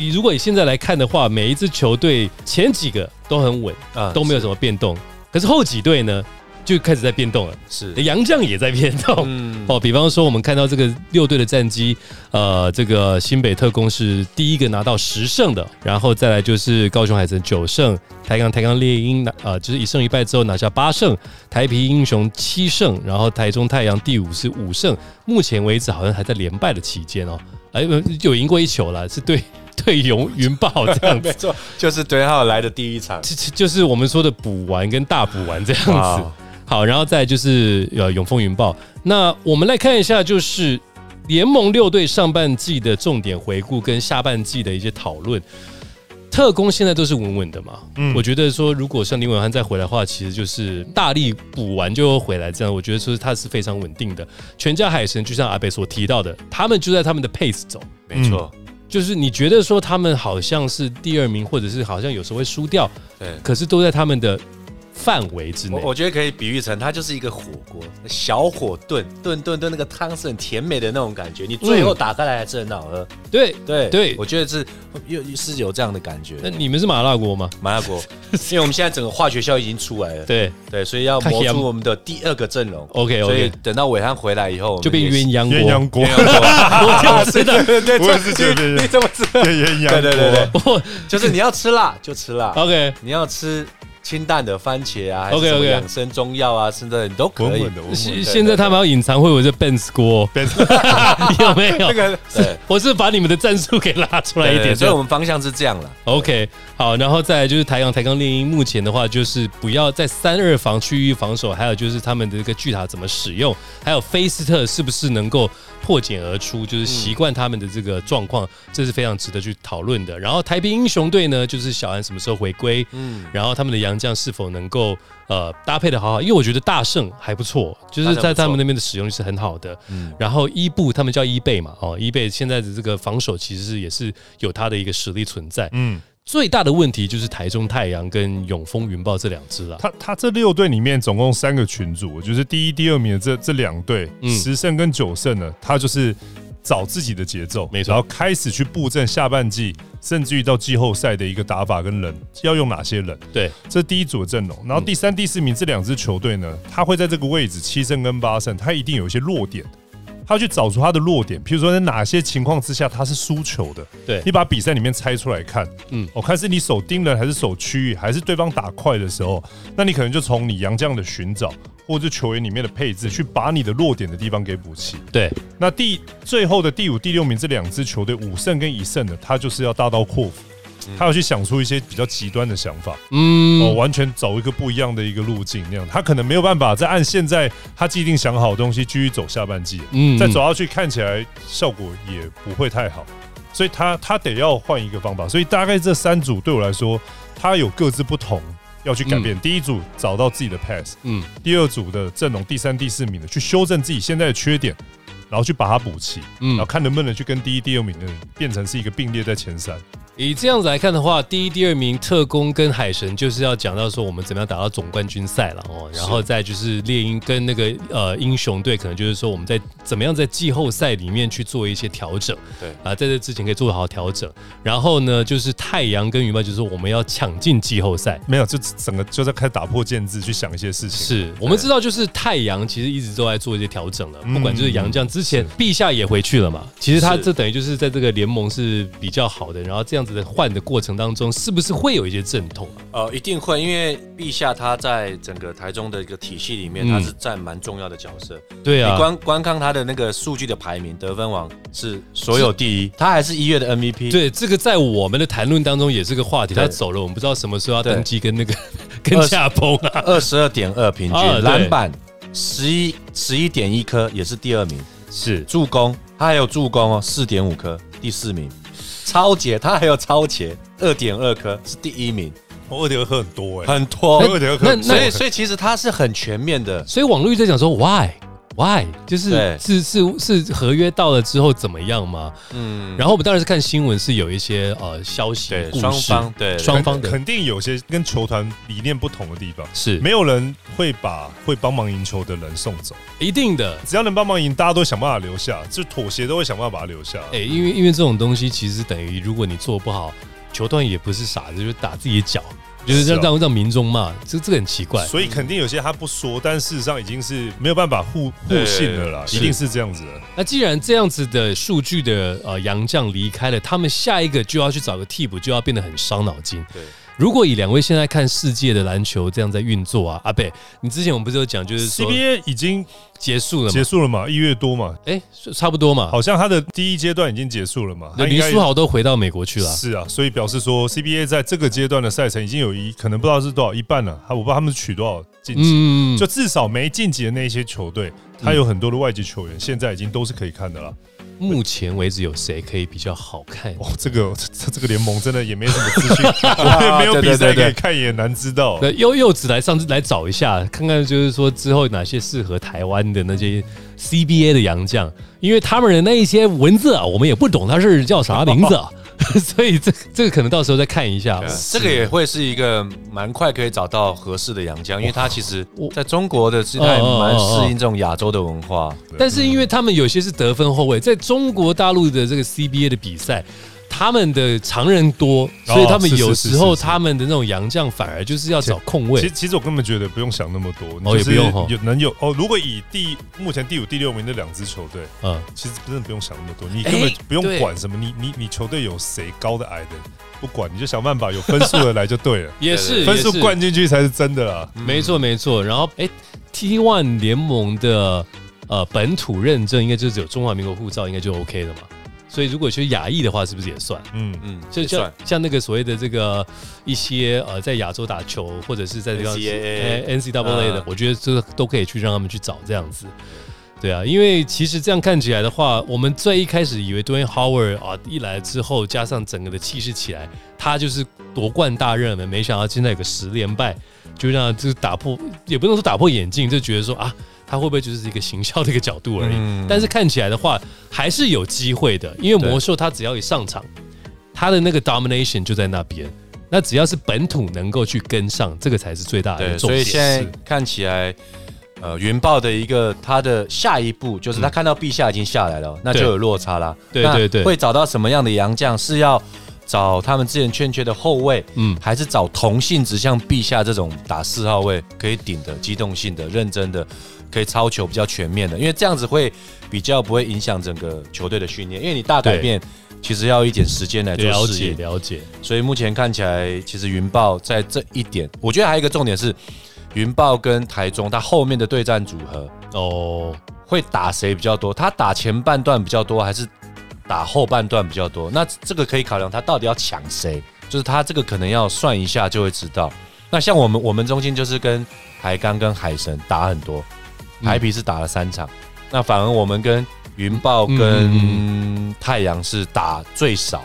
你如果以现在来看的话，每一支球队前几个都很稳啊，都没有什么变动。可是后几队呢？就开始在变动了，是杨将也在变动哦。比方说，我们看到这个六队的战绩，呃，这个新北特工是第一个拿到十胜的，然后再来就是高雄海神九胜，台钢台钢猎鹰拿呃就是一胜一败之后拿下八胜，台皮英雄七胜，然后台中太阳第五是五胜，目前为止好像还在连败的期间哦，哎，有赢过一球了，是对对云云豹这样子，没错，就是对号来的第一场，就就是我们说的补完跟大补完这样子。好，然后再就是呃永丰云豹。那我们来看一下，就是联盟六队上半季的重点回顾跟下半季的一些讨论。特工现在都是稳稳的嘛？嗯，我觉得说如果像林伟汉再回来的话，其实就是大力补完就回来，这样我觉得说他是非常稳定的。全家海神就像阿北所提到的，他们就在他们的 pace 走，没错。就是你觉得说他们好像是第二名，或者是好像有时候会输掉，对，可是都在他们的。范围之内，我觉得可以比喻成它就是一个火锅，小火炖炖炖炖，那个汤是很甜美的那种感觉。你最后打开来还是很好喝。对对对，我觉得是有是有这样的感觉。那你们是麻辣锅吗？麻辣锅，因为我们现在整个化学效已经出来了。对对，所以要磨出我们的第二个阵容。OK OK，所以等到伟汉回来以后，就变鸳鸯锅。鸳鸯锅，我这样吃的，对，我也是觉得 你这么吃，鸳鸯对对对对，就是你要吃辣就吃辣。OK，你要吃。清淡的番茄啊，OK OK，养生中药啊，甚至你都可以。现现在他们要隐藏会有这 Benz 锅，有没有？那个是，我是把你们的战术给拉出来一点，所以我们方向是这样了。OK，好，然后再来就是台阳台钢猎鹰，目前的话就是不要在三二防区域防守，还有就是他们的这个巨塔怎么使用，还有菲斯特是不是能够。破茧而出，就是习惯他们的这个状况，这是非常值得去讨论的。然后台北英雄队呢，就是小安什么时候回归？嗯，然后他们的洋将是否能够呃搭配的好好？因为我觉得大圣还不错，就是在他们那边的使用率是很好的。嗯，然后伊布他们叫伊贝嘛，哦，伊贝现在的这个防守其实是也是有他的一个实力存在。嗯。最大的问题就是台中太阳跟永丰云豹这两支了。他他这六队里面总共三个群组，就是第一、第二名的这这两队，十胜跟九胜呢，他就是找自己的节奏，没错，然后开始去布阵下半季，甚至于到季后赛的一个打法跟人要用哪些人。对，这是第一组的阵容。然后第三、第四名这两支球队呢，他会在这个位置七胜跟八胜，他一定有一些弱点。他去找出他的弱点，譬如说在哪些情况之下他是输球的。对你把比赛里面拆出来看，嗯，我看是你守盯人还是守区域，还是对方打快的时候，那你可能就从你杨将的寻找，或者球员里面的配置，去把你的弱点的地方给补齐。对，那第最后的第五、第六名这两支球队五胜跟一胜的，他就是要大刀阔斧。他要去想出一些比较极端的想法，嗯，哦，完全走一个不一样的一个路径那样，他可能没有办法再按现在他既定想好的东西继续走下半季，嗯，再走下去看起来效果也不会太好，所以他他得要换一个方法，所以大概这三组对我来说，他有各自不同要去改变。第一组找到自己的 pass，嗯，第二组的阵容第三、第四名的去修正自己现在的缺点，然后去把它补齐，嗯，然后看能不能去跟第一、第二名的人变成是一个并列在前三。以这样子来看的话，第一、第二名特工跟海神就是要讲到说我们怎么样打到总冠军赛了哦，然后再就是猎鹰跟那个呃英雄队，可能就是说我们在怎么样在季后赛里面去做一些调整，对。啊，在这之前可以做好调整。然后呢，就是太阳跟云豹，就是我们要抢进季后赛，没有，就整个就在开始打破建制去想一些事情。是我们知道，就是太阳其实一直都在做一些调整了，不管就是杨将之前陛下也回去了嘛，其实他这等于就是在这个联盟是比较好的，然后这样子的换的过程。当中是不是会有一些阵痛啊？呃，一定会，因为陛下他在整个台中的一个体系里面，他是占蛮重要的角色。对啊，你观观看他的那个数据的排名，得分王是所有第一，他还是一月的 MVP。对，这个在我们的谈论当中也是个话题。他走了，我们不知道什么时候要登基，跟那个 跟下崩啊。二十二点二平均篮板十一十一点一颗，也是第二名。是助攻，他还有助攻哦，四点五颗，第四名。超杰，他还有超杰，二点二颗是第一名，二点二颗很多哎，很多，二点二颗，所以所以其实他是很全面的，所以网络在讲说 why。Why？就是是是是合约到了之后怎么样吗？嗯，然后我们当然是看新闻，是有一些呃消息，双方对双方的肯定有些跟球团理念不同的地方，是没有人会把会帮忙赢球的人送走，一定的，只要能帮忙赢，大家都想办法留下，就妥协都会想办法把他留下。哎，因为因为这种东西其实等于，如果你做不好，球团也不是傻子，就是打自己的脚。就是让让让民众骂，这这个很奇怪，所以肯定有些他不说，但事实上已经是没有办法互互信的啦，一定是这样子的。那既然这样子的数据的呃杨将离开了，他们下一个就要去找个替补，就要变得很伤脑筋。对。如果以两位现在看世界的篮球这样在运作啊，阿贝，你之前我们不是有讲，就是 CBA 已经结束了，结束了嘛？一月多嘛？哎，差不多嘛？好像他的第一阶段已经结束了嘛？那林书豪都回到美国去了。是啊，所以表示说 CBA 在这个阶段的赛程已经有一可能不知道是多少一半了，他我不知道他们取多少晋级，就至少没晋级的那些球队，他有很多的外籍球员，现在已经都是可以看的了。目前为止有谁可以比较好看？哦，这个这这个联盟真的也没什么资讯，没有比赛可以看也难知道。那柚柚子来上次来找一下，看看就是说之后哪些适合台湾的那些 CBA 的洋将，因为他们的那一些文字啊，我们也不懂他是叫啥名字啊。所以这这个可能到时候再看一下，这个也会是一个蛮快可以找到合适的洋将，因为他其实在中国的姿态蛮适应这种亚洲的文化，但是因为他们有些是得分后卫，在中国大陆的这个 CBA 的比赛。他们的常人多，所以他们有时候他们的那种洋将反而就是要找空位。其实其实我根本觉得不用想那么多，哦也不用哈，有能有哦。如果以第目前第五、第六名的两支球队，嗯，其实真的不用想那么多，你根本不用管什么，你你你球队有谁高的矮的，不管，你就想办法有分数的来就对了。也是分数灌进去才是真的啦。没错没错。然后哎，T One 联盟的呃本土认证应该就是有中华民国护照，应该就 OK 了嘛。所以，如果学亚裔的话，是不是也算？嗯嗯，就像像那个所谓的这个一些呃，在亚洲打球或者是在这个 N C W A 的，我觉得这个都可以去让他们去找这样子。对啊，因为其实这样看起来的话，我们最一开始以为 Dwayne Howard 啊一来之后，加上整个的气势起来，他就是夺冠大热门。没想到现在有个十连败，就让就是打破，也不能说打破眼镜，就觉得说啊，他会不会就是一个行销的一个角度而已？但是看起来的话，还是有机会的，因为魔兽他只要一上场，他的那个 domination 就在那边。那只要是本土能够去跟上，这个才是最大的重点。所以现在看起来。呃，云豹的一个他的下一步就是他看到陛下已经下来了，那就有落差了。对对对，会找到什么样的洋将？是要找他们之前欠缺的后卫，嗯，还是找同性质像陛下这种打四号位可以顶的、机动性的、认真的、可以超球比较全面的？因为这样子会比较不会影响整个球队的训练。因为你大改变其实要一点时间来做了解了解。所以目前看起来，其实云豹在这一点，我觉得还有一个重点是。云豹跟台中，他后面的对战组合哦，会打谁比较多？他打前半段比较多，还是打后半段比较多？那这个可以考量他到底要抢谁，就是他这个可能要算一下就会知道。那像我们我们中心就是跟海钢跟海神打很多，海皮是打了三场，那反而我们跟云豹跟太阳是打最少。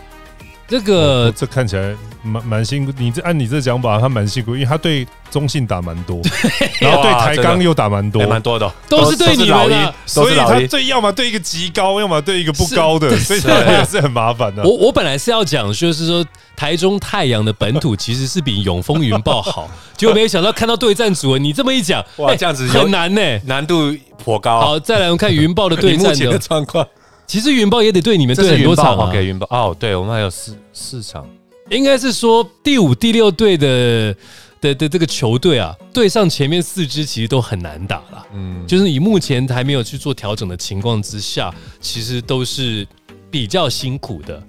这个这看起来蛮蛮辛苦。你这按你这讲法，他蛮辛苦，因为他对中信打蛮多，然后对台钢又打蛮多，蛮多的，都是对你们的，所以他对要么对一个极高，要么对一个不高的，所以也是很麻烦的。我我本来是要讲，就是说台中太阳的本土其实是比永丰云豹好，结果没有想到看到对战组，你这么一讲，哇，这样子很难呢，难度颇高。好，再来我们看云豹的 对战的状况。其实云豹也得对你们对很多场啊。OK，云豹哦，对我们还有四四场，应该是说第五、第六队的的的这个球队啊，对上前面四支其实都很难打了。嗯，就是以目前还没有去做调整的情况之下，其实都是比较辛苦的，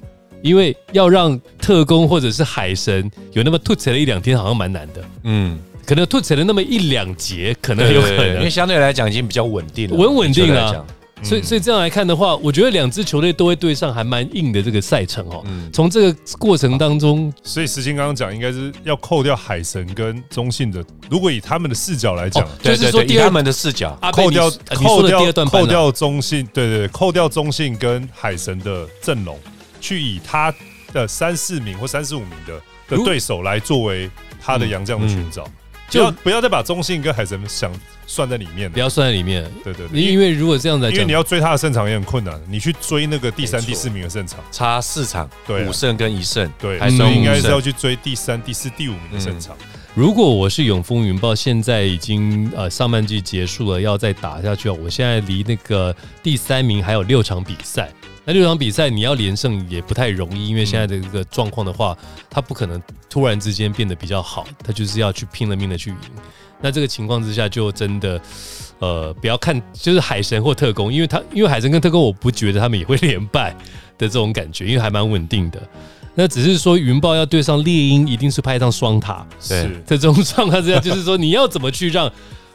因为要让特工或者是海神有那么吐槽了一两天，好像蛮难的。嗯，可能吐槽了那么一两节，可能有可能，因为相对来讲已经比较稳定了，稳稳定了。所以，所以这样来看的话，我觉得两支球队都会对上还蛮硬的这个赛程哦。从这个过程当中，所以石鑫刚刚讲，应该是要扣掉海神跟中信的。如果以他们的视角来讲，就是说以他们的视角，扣掉扣掉扣掉中信，对对，扣掉中信跟海神的阵容，去以他的三四名或三四五名的的对手来作为他的洋将的寻找。就不要再把中信跟海神想算在里面，不要算在里面。对对对，因为如果这样子，因为你要追他的胜场也很困难，你去追那个第三、第四名的胜场，差四场，对，五胜跟一胜，对，所以应该是要去追第三、第四、第五名的胜场。如果我是永丰云豹，现在已经呃上半季结束了，要再打下去啊！我现在离那个第三名还有六场比赛。那六场比赛你要连胜也不太容易，因为现在的这个状况的话，他不可能突然之间变得比较好，他就是要去拼了命的去赢。那这个情况之下，就真的呃不要看就是海神或特工，因为他因为海神跟特工，我不觉得他们也会连败的这种感觉，因为还蛮稳定的。那只是说云豹要对上猎鹰，一定是派上双塔。是这种状况之下，就是说你要怎么去让。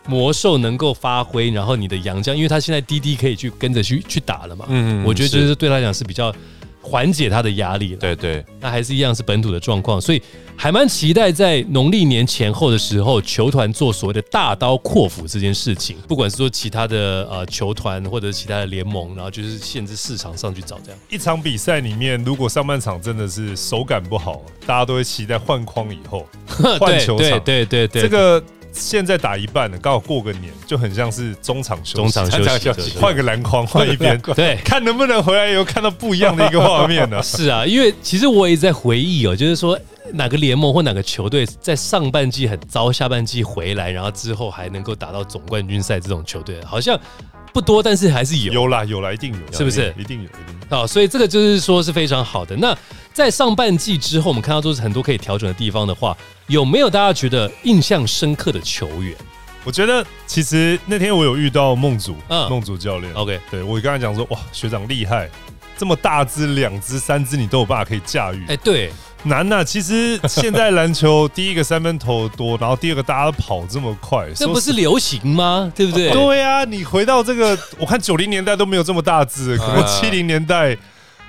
魔兽能够发挥，然后你的杨将，因为他现在滴滴可以去跟着去去打了嘛，嗯，我觉得就是对他来讲是比较缓解他的压力了。对对，那还是一样是本土的状况，所以还蛮期待在农历年前后的时候，球团做所谓的大刀阔斧这件事情，不管是说其他的呃球团或者其他的联盟，然后就是限制市场上去找这样一场比赛里面，如果上半场真的是手感不好，大家都会期待换框以后 换球场，对对对，这个。现在打一半了，刚好过个年，就很像是中场休息，中场休息，换个篮筐，换一边，对，看能不能回来以后看到不一样的一个画面呢？是啊，因为其实我也在回忆哦，就是说哪个联盟或哪个球队在上半季很糟，下半季回来，然后之后还能够打到总冠军赛这种球队，好像。不多，但是还是有。有啦，有啦，一定有，是不是？一定有，一定有。好，所以这个就是说是非常好的。那在上半季之后，我们看到都是很多可以调整的地方的话，有没有大家觉得印象深刻的球员？我觉得其实那天我有遇到孟祖，嗯，孟祖教练。OK，对我刚才讲说，哇，学长厉害，这么大只，两只、三只，你都有办法可以驾驭。哎，对。难呐，其实现在篮球第一个三分投多，然后第二个大家都跑这么快，这不是流行吗？对不对？对啊，你回到这个，我看九零年代都没有这么大字，可能七零年代、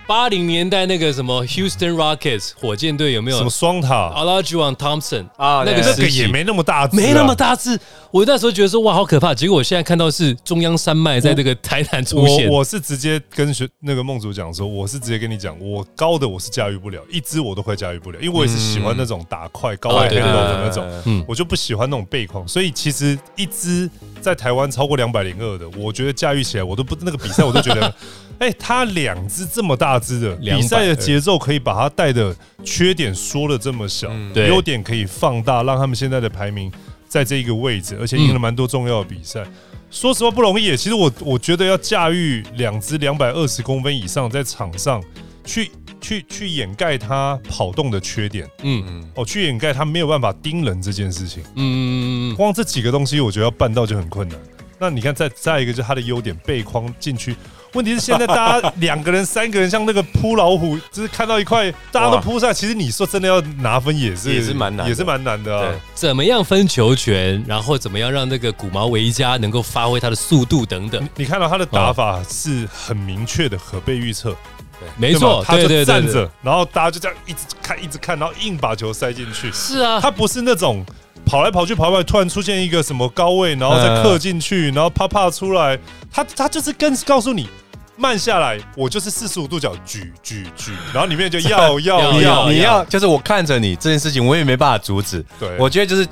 八零年代那个什么 Houston Rockets 火箭队有没有什么双塔 Alajuan Thompson 啊？那个那个也没那么大字，没那么大只。我那时候觉得说哇好可怕，结果我现在看到是中央山脉在这个台南出现。我我是直接跟学那个梦主讲说，我是直接跟你讲，我高的我是驾驭不了，一只我都快驾驭不了，因为我也是喜欢那种打快高矮黑肉的那种，嗯，我就不喜欢那种背框，所以其实一只在台湾超过两百零二的，我觉得驾驭起来我都不那个比赛我都觉得，哎，他两只这么大只的比赛的节奏可以把他带的缺点说的这么小，优点可以放大，让他们现在的排名。在这一个位置，而且赢了蛮多重要的比赛。说实话不容易。其实我我觉得要驾驭两只两百二十公分以上在场上去去去掩盖他跑动的缺点，嗯嗯，哦，去掩盖他没有办法盯人这件事情，嗯，光这几个东西我觉得要办到就很困难。那你看再再一个就是他的优点背框进去。问题是现在大家两个人、三个人像那个扑老虎，就是看到一块大家都扑上，其实你说真的要拿分也是也是蛮难，也是蛮难的啊。怎么样分球权，然后怎么样让那个古毛维加能够发挥他的速度等等？你看到他的打法是很明确的，可被预测。对，没错，他就站着，然后大家就这样一直看，一直看，然后硬把球塞进去。是啊，他不是那种。跑来跑去，跑来突然出现一个什么高位，然后再刻进去，然后啪啪出来。他他就是跟告诉你慢下来，我就是四十五度角举举举，然后里面就要要要 你要就是我看着你这件事情，我也没办法阻止。对，我觉得就是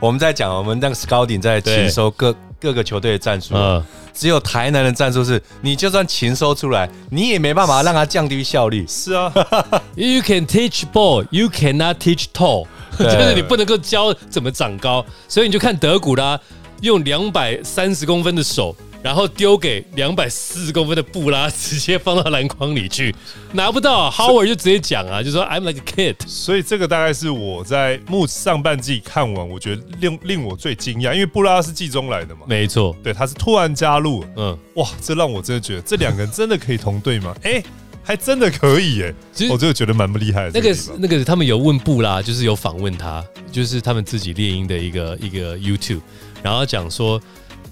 我们在讲我们那个 scouting 在吸收各各个球队的战术，嗯只有台南的战术是，你就算勤收出来，你也没办法让它降低效率。是啊，You can teach ball, you cannot teach tall。就是你不能够教怎么长高，所以你就看德古拉用两百三十公分的手，然后丢给两百四十公分的布拉，直接放到篮筐里去，拿不到。Howard 就直接讲啊，就说 I'm like a kid。所以这个大概是我在目上半季看完，我觉得令令我最惊讶，因为布拉是季中来的嘛，没错，对，他是突然加入，嗯，哇，这让我真的觉得这两个人真的可以同队吗？哎。还真的可以耶！我真的觉得蛮不厉害的。那个那个，他们有问布拉，就是有访问他，就是他们自己猎鹰的一个一个 YouTube，然后讲说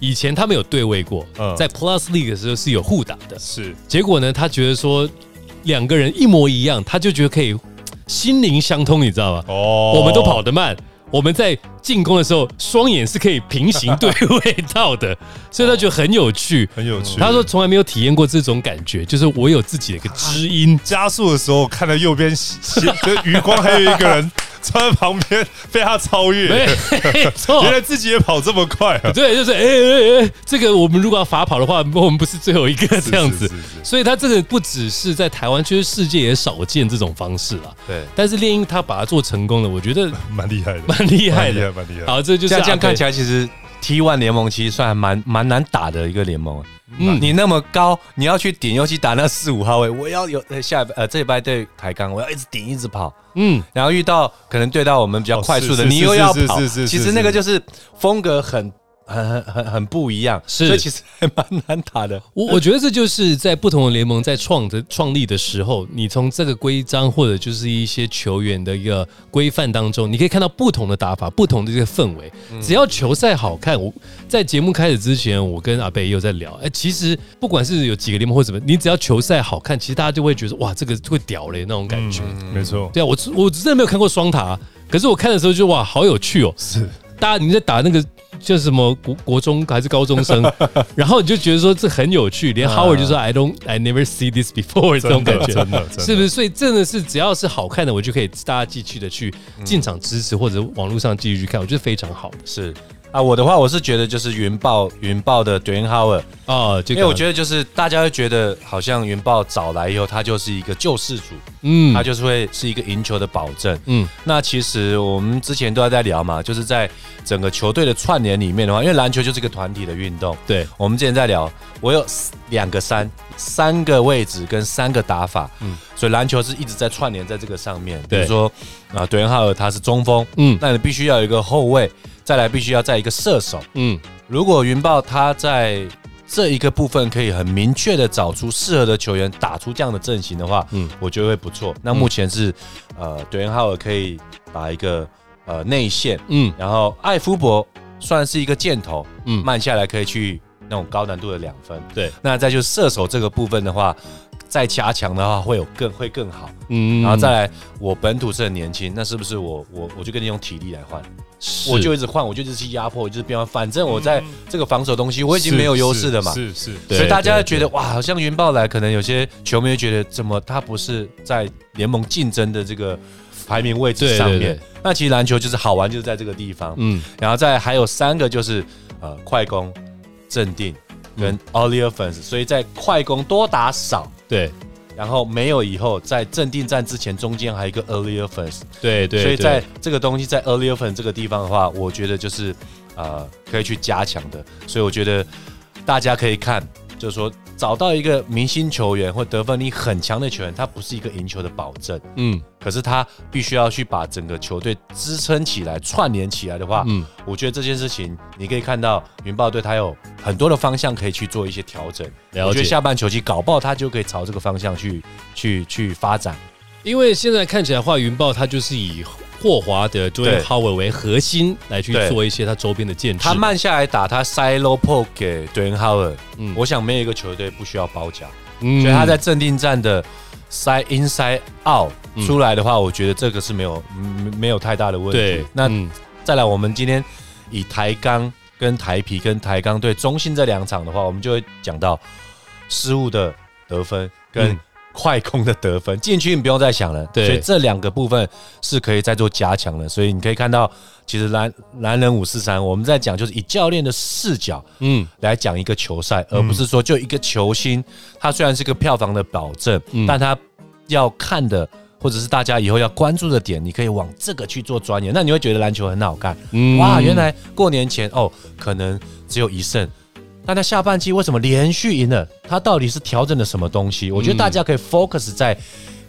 以前他们有对位过，在 Plus League 的时候是有互打的，是结果呢，他觉得说两个人一模一样，他就觉得可以心灵相通，你知道吗？哦，我们都跑得慢。我们在进攻的时候，双眼是可以平行 对位到的，所以他觉得很有趣，很有趣。他说从来没有体验过这种感觉，就是我有自己的一个知音。加速的时候，看到右边跟余光还有一个人。在旁边被他超越，没错，原来自己也跑这么快啊！对，就是哎哎哎，这个我们如果要罚跑的话，我们不是最后一个这样子。所以他这个不只是在台湾，其实世界也少见这种方式了。对，但是猎鹰他把它做成功了，我觉得 蛮厉害的，蛮厉害的，蛮厉害。好，这就是这样看起来，其实 T One 联盟其实算蛮蛮难打的一个联盟。嗯，你那么高，你要去顶，尤其打那四五号位，我要有下呃这一拜对抬杠，我要一直顶一直跑，嗯，然后遇到可能对到我们比较快速的，你又要跑，其实那个就是风格很。很很很很不一样，是，所以其实还蛮难打的。我我觉得这就是在不同的联盟在创的创立的时候，你从这个规章或者就是一些球员的一个规范当中，你可以看到不同的打法，不同的这个氛围。只要球赛好看，我在节目开始之前，我跟阿贝也有在聊。哎，其实不管是有几个联盟或什么，你只要球赛好看，其实大家就会觉得哇，这个会屌嘞那种感觉。没错，对啊，我我真的没有看过双塔，可是我看的时候就哇，好有趣哦。是。大家你在打那个叫什么国国中还是高中生，然后你就觉得说这很有趣，连 Howard 就说 I don't I never see this before 这种感觉，真的是不是？所以真的是只要是好看的，我就可以大家继续的去进场支持，或者网络上继续去看，我觉得非常好。是。啊，我的话我是觉得就是云豹云豹的 Dwayne Howard 啊，因为我觉得就是大家会觉得好像云豹找来以后，他就是一个救世主，嗯，他就是会是一个赢球的保证，嗯。那其实我们之前都在在聊嘛，就是在整个球队的串联里面的话，因为篮球就是一个团体的运动，对。我们之前在聊，我有两个三三个位置跟三个打法，嗯，所以篮球是一直在串联在这个上面。比如说啊，Dwayne Howard 他是中锋，嗯，那你必须要有一个后卫。再来，必须要在一个射手。嗯，如果云豹他在这一个部分可以很明确的找出适合的球员，打出这样的阵型的话，嗯，我觉得会不错。那目前是，呃，德恩浩尔可以把一个呃内线，嗯，然后艾夫伯算是一个箭头，嗯，慢下来可以去那种高难度的两分。对，那再就射手这个部分的话。再加强的话，会有更会更好。嗯，然后再来，我本土是很年轻，那是不是我我我就跟你用体力来换？我就一直换，我就一直去压迫，就是变换。反正我在这个防守东西，我已经没有优势了嘛。是是，所以大家觉得哇，好像云豹来，可能有些球迷觉得怎么他不是在联盟竞争的这个排名位置上面？那其实篮球就是好玩，就是在这个地方。嗯，然后再还有三个就是呃快攻、镇定跟 early offense，所以在快攻多打少。对。然后没有以后，在镇定战之前，中间还有一个 earlier first，对对，所以在这个东西在 earlier 这个地方的话，我觉得就是呃可以去加强的，所以我觉得大家可以看，就是说。找到一个明星球员或得分力很强的球员，他不是一个赢球的保证。嗯，可是他必须要去把整个球队支撑起来、串联起来的话，嗯，我觉得这件事情你可以看到云豹队他有很多的方向可以去做一些调整。我觉得下半球期搞爆他就可以朝这个方向去去去发展。因为现在看起来话，云豹他就是以霍华德、Dwayne Howard 为核心来去做一些他周边的建设。他慢下来打，他塞 low poke 给 Dwayne Howard。嗯，我想没有一个球队不需要包夹。嗯，所以他在镇定战的塞 inside out 出来的话，我觉得这个是没有没有太大的问题。那再来，我们今天以台钢跟台皮跟台钢对中信这两场的话，我们就会讲到失误的得分跟。快攻的得分禁区你不用再想了，对所以这两个部分是可以再做加强的。所以你可以看到，其实蓝蓝人五四三，我们在讲就是以教练的视角，嗯，来讲一个球赛，而不是说就一个球星，他虽然是个票房的保证，但他要看的或者是大家以后要关注的点，你可以往这个去做钻研，那你会觉得篮球很好看。哇，原来过年前哦，可能只有一胜。那他下半季为什么连续赢了？他到底是调整了什么东西？我觉得大家可以 focus 在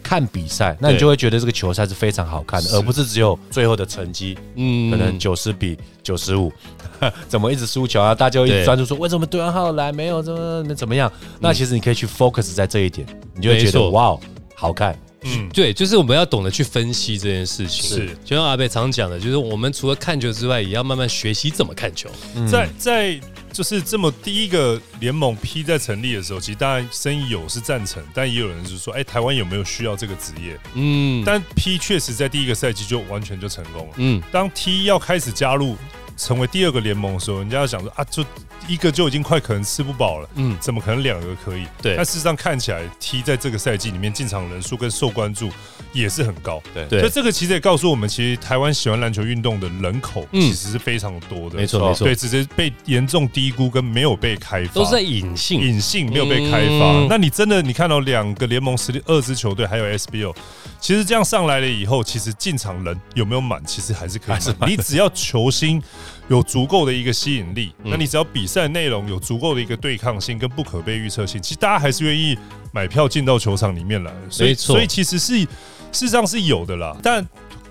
看比赛，那你就会觉得这个球赛是非常好看的，而不是只有最后的成绩，嗯，可能九十比九十五，怎么一直输球啊？大家一直专注说为什么对方号来没有怎么怎么样？那其实你可以去 focus 在这一点，你就会觉得哇，好看。嗯，对，就是我们要懂得去分析这件事情。是，就像阿贝常讲的，就是我们除了看球之外，也要慢慢学习怎么看球。在在。就是这么第一个联盟 P 在成立的时候，其实当然生意有是赞成，但也有人是说，哎，台湾有没有需要这个职业？嗯，但 P 确实在第一个赛季就完全就成功了。嗯，当 T 要开始加入。成为第二个联盟的时候，人家要想说啊，就一个就已经快可能吃不饱了，嗯，怎么可能两个可以？对，但事实上看起来，T 在这个赛季里面进场人数跟受关注也是很高，对，所以这个其实也告诉我们，其实台湾喜欢篮球运动的人口其实是非常多的，没错没错，对，只是被严重低估跟没有被开发，都是在隐性。隐性没有被开发。那你真的你看到两个联盟实力二支球队还有 SBO，其实这样上来了以后，其实进场人有没有满，其实还是可以，你只要球星。有足够的一个吸引力，那你只要比赛内容有足够的一个对抗性跟不可被预测性，其实大家还是愿意买票进到球场里面来。所以，所以其实是事实上是有的啦。但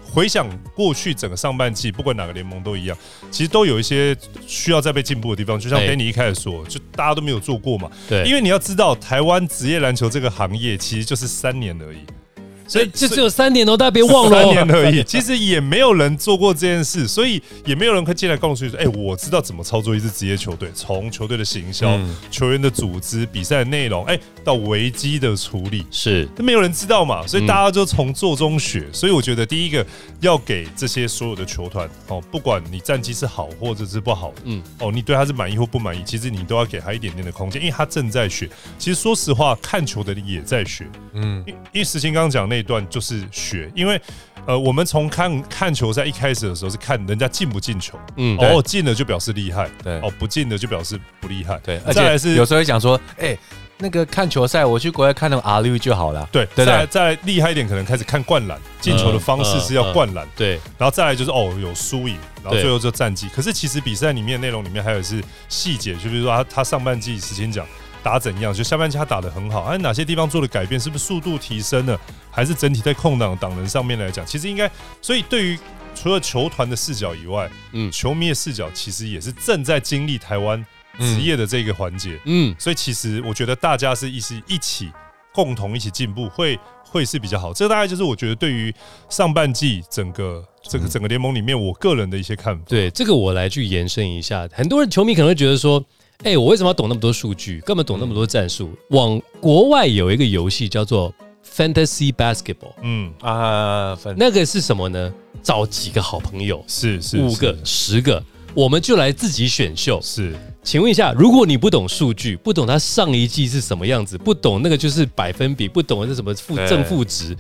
回想过去整个上半季，不管哪个联盟都一样，其实都有一些需要再被进步的地方。就像 Danny 一开始说，就大家都没有做过嘛。对，因为你要知道，台湾职业篮球这个行业其实就是三年而已。所以就只有三年哦，大家别忘了，三年而已。其实也没有人做过这件事，所以也没有人会进来告诉你说：“哎，我知道怎么操作一支职业球队，从球队的行销、球员的组织、比赛的内容，哎，到危机的处理，是都没有人知道嘛。所以大家就从做中学。所以我觉得第一个要给这些所有的球团哦，不管你战绩是好或者是不好，嗯，哦，你对他是满意或不满意，其实你都要给他一点点的空间，因为他正在学。其实说实话，看球的人也在学，嗯，因因为实情刚刚讲那一段就是。学，因为呃，我们从看看球赛一开始的时候是看人家进不进球，嗯，哦，进了就表示厉害，对，哦，不进的就表示不厉害，对，再来是有时候会讲说，哎，那个看球赛，我去国外看那种 R 六就好了，对，再再厉害一点，可能开始看灌篮，进球的方式是要灌篮，对，然后再来就是哦，有输赢，然后最后就战绩。可是其实比赛里面内容里面还有是细节，就比如说他他上半季时间讲。打怎样？就下半季他打的很好，哎，哪些地方做了改变？是不是速度提升了？还是整体在空档挡人上面来讲，其实应该。所以对于除了球团的视角以外，嗯，球迷的视角其实也是正在经历台湾职业的这个环节，嗯，所以其实我觉得大家是一起一起共同一起进步，会会是比较好。这大概就是我觉得对于上半季整个这个整个联盟里面，我个人的一些看法。对这个我来去延伸一下，很多人球迷可能会觉得说。哎，我为什么要懂那么多数据？根本懂那么多战术？往国外有一个游戏叫做 Fantasy Basketball，嗯啊，那个是什么呢？找几个好朋友，是是五个、十个，我们就来自己选秀。是，请问一下，如果你不懂数据，不懂他上一季是什么样子，不懂那个就是百分比，不懂是什么负正负值。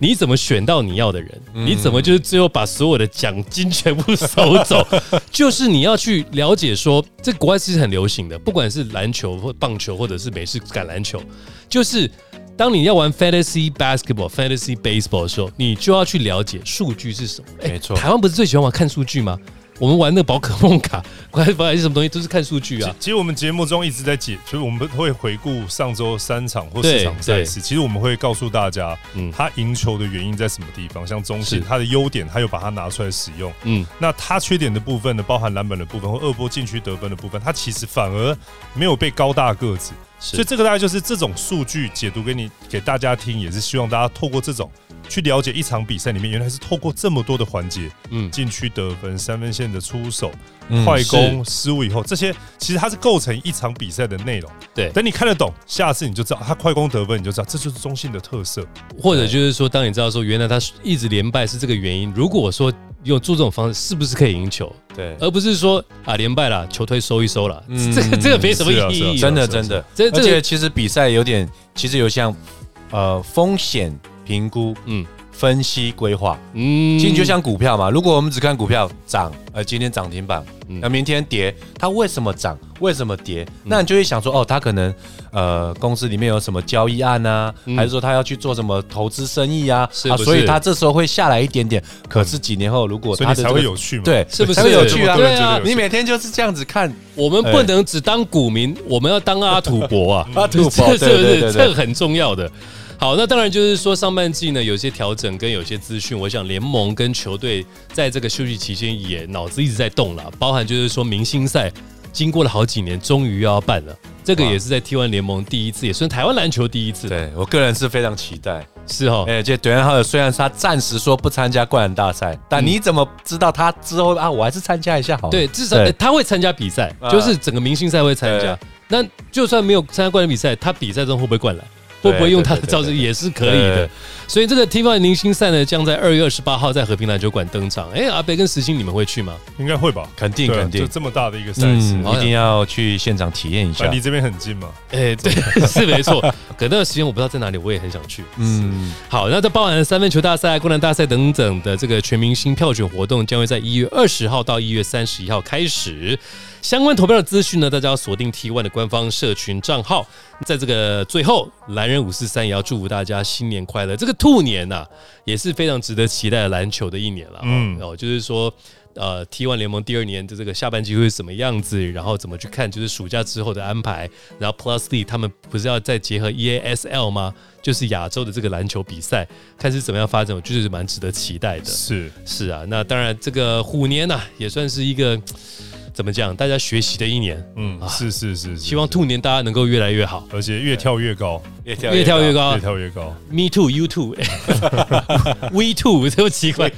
你怎么选到你要的人？你怎么就是最后把所有的奖金全部收走？就是你要去了解说，这国外其实很流行的，不管是篮球或棒球，或者是美式橄榄球，就是当你要玩 fantasy basketball、fantasy baseball 的时候，你就要去了解数据是什么。没错，台湾不是最喜欢玩看数据吗？我们玩那个宝可梦卡，还是什么东西都是看数据啊。其实我们节目中一直在解，就是我们会回顾上周三场或四场赛事。其实我们会告诉大家，嗯，他赢球的原因在什么地方。像中信，他的优点他又把它拿出来使用。嗯，那他缺点的部分呢，包含篮板的部分或二波禁区得分的部分，他其实反而没有被高大个子。所以这个大概就是这种数据解读给你给大家听，也是希望大家透过这种。去了解一场比赛里面，原来是透过这么多的环节，嗯，禁区得分、三分线的出手、快攻失误以后，这些其实它是构成一场比赛的内容。对，等你看得懂，下次你就知道他快攻得分，你就知道这就是中信的特色。或者就是说，当你知道说原来他一直连败是这个原因，如果说用做这种方式，是不是可以赢球？对，而不是说啊连败了，球推收一收了，这个这个没什么意义。真的真的，而且其实比赛有点，其实有像呃风险。评估，嗯，分析规划，嗯，其实就像股票嘛，如果我们只看股票涨，呃，今天涨停板，那明天跌，它为什么涨？为什么跌？那你就会想说，哦，它可能，呃，公司里面有什么交易案啊，还是说他要去做什么投资生意啊？啊，所以它这时候会下来一点点。可是几年后，如果它才会有趣嘛？对，是不是才会有趣啊？对啊，你每天就是这样子看，我们不能只当股民，我们要当阿土伯啊！阿土伯，是不是？这个很重要的。好，那当然就是说上半季呢有些调整跟有些资讯，我想联盟跟球队在这个休息期间也脑子一直在动了，包含就是说明星赛经过了好几年，终于要办了，这个也是在 T1 联盟第一次，也算台湾篮球第一次。对我个人是非常期待，是哦。哎，这德安浩尔虽然他暂时说不参加灌篮大赛，但你怎么知道他之后啊？我还是参加一下好。对，至少他会参加比赛，就是整个明星赛会参加。那就算没有参加灌篮比赛，他比赛中会不会灌篮？会不会用他的招式也是可以的，所以这个 T1 零星赛呢，将在二月二十八号在和平篮球馆登场。哎，阿北跟石青，你们会去吗？应该会吧，肯定肯定，就这么大的一个赛事，一定要去现场体验一下。离这边很近嘛？哎，对，是没错。可那个时间我不知道在哪里，我也很想去。嗯，好，那这包含了三分球大赛、灌篮大赛等等的这个全明星票选活动，将会在一月二十号到一月三十一号开始。相关投票的资讯呢，大家要锁定 T One 的官方社群账号。在这个最后，蓝人五四三也要祝福大家新年快乐。这个兔年呐，也是非常值得期待的篮球的一年了。嗯，哦，就是说，呃，T One 联盟第二年的这个下半季会是什么样子？然后怎么去看？就是暑假之后的安排。然后 Plus D 他们不是要再结合 E A S L 吗？就是亚洲的这个篮球比赛，看是怎么样发展，我就是蛮值得期待的。是是啊，那当然这个虎年呐，也算是一个。怎么讲？大家学习的一年，嗯，是是是，希望兔年大家能够越来越好，而且越跳越高，越跳越跳越高，越跳越高。Me too, you too, we too，这么奇怪，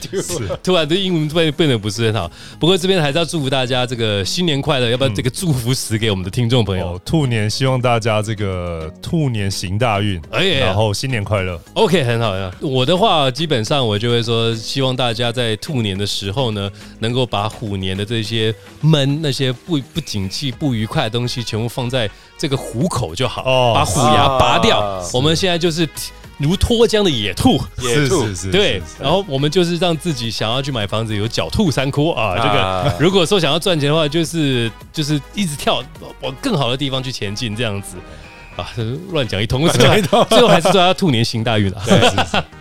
突然这英文变变得不是很好。不过这边还是要祝福大家这个新年快乐，要不要这个祝福词给我们的听众朋友？兔年希望大家这个兔年行大运，哎，然后新年快乐。OK，很好呀。我的话基本上我就会说，希望大家在兔年的时候呢，能够把虎年的这些闷。那些不不景气、不愉快的东西，全部放在这个虎口就好，把虎牙拔掉。我们现在就是如脱缰的野兔，野兔 对。然后我们就是让自己想要去买房子，有狡兔三窟啊。这个如果说想要赚钱的话，就是就是一直跳往更好的地方去前进，这样子啊，乱讲一通，讲一通，最后还是说要兔年行大运了。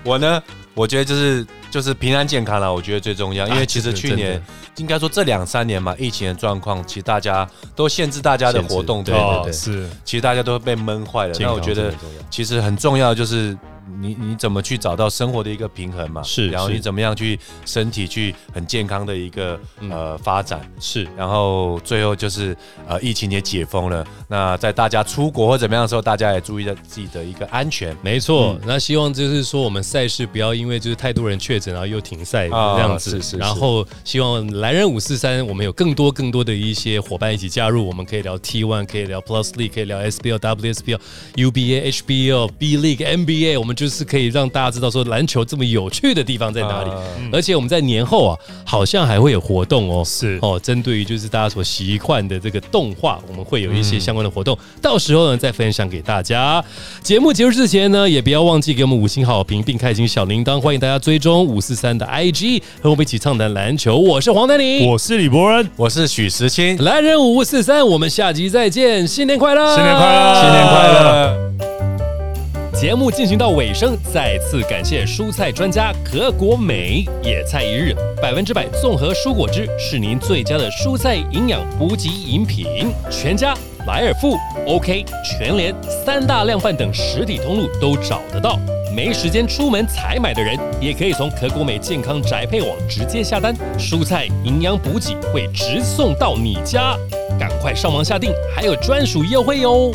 我呢，我觉得就是就是平安健康了，我觉得最重要，因为其实去年。应该说这两三年嘛，疫情的状况，其实大家都限制大家的活动，对对对，是，其实大家都被闷坏了。那我觉得其实很重要就是你你怎么去找到生活的一个平衡嘛？是，然后你怎么样去身体去很健康的一个呃发展？是，然后最后就是呃疫情也解封了，那在大家出国或怎么样的时候，大家也注意到自己的一个安全。没错，那希望就是说我们赛事不要因为就是太多人确诊然后又停赛这样子，是是。然后希望蓝人五四三我们有更多更多的一些伙伴一起加入，我们可以聊 T One，可以聊 Plus League，可以聊 SBL、WSBL、UBA、HBL、B League、NBA，我们就是可以让大家知道说篮球这么有趣的地方在哪里。而且我们在年后啊，好像还会有活动哦，是。哦，针对于就是大家所习惯的这个动画，我们会有一些相关的活动，到时候呢再分享给大家。节目结束之前呢，也不要忘记给我们五星好评，并开启小铃铛，欢迎大家追踪五四三的 IG，和我们一起畅谈篮球。我是黄丹妮，我是李博仁，我是许时清，来人五四三，我们下集再见，新年快乐，新年快乐，新年快乐。节目进行到尾声，再次感谢蔬菜专家可国美野菜一日百分之百综合蔬果汁，是您最佳的蔬菜营养补给饮品。全家、莱尔富、OK、全联三大量贩等实体通路都找得到。没时间出门采买的人，也可以从可国美健康宅配网直接下单，蔬菜营养补给会直送到你家。赶快上网下订，还有专属优惠哟！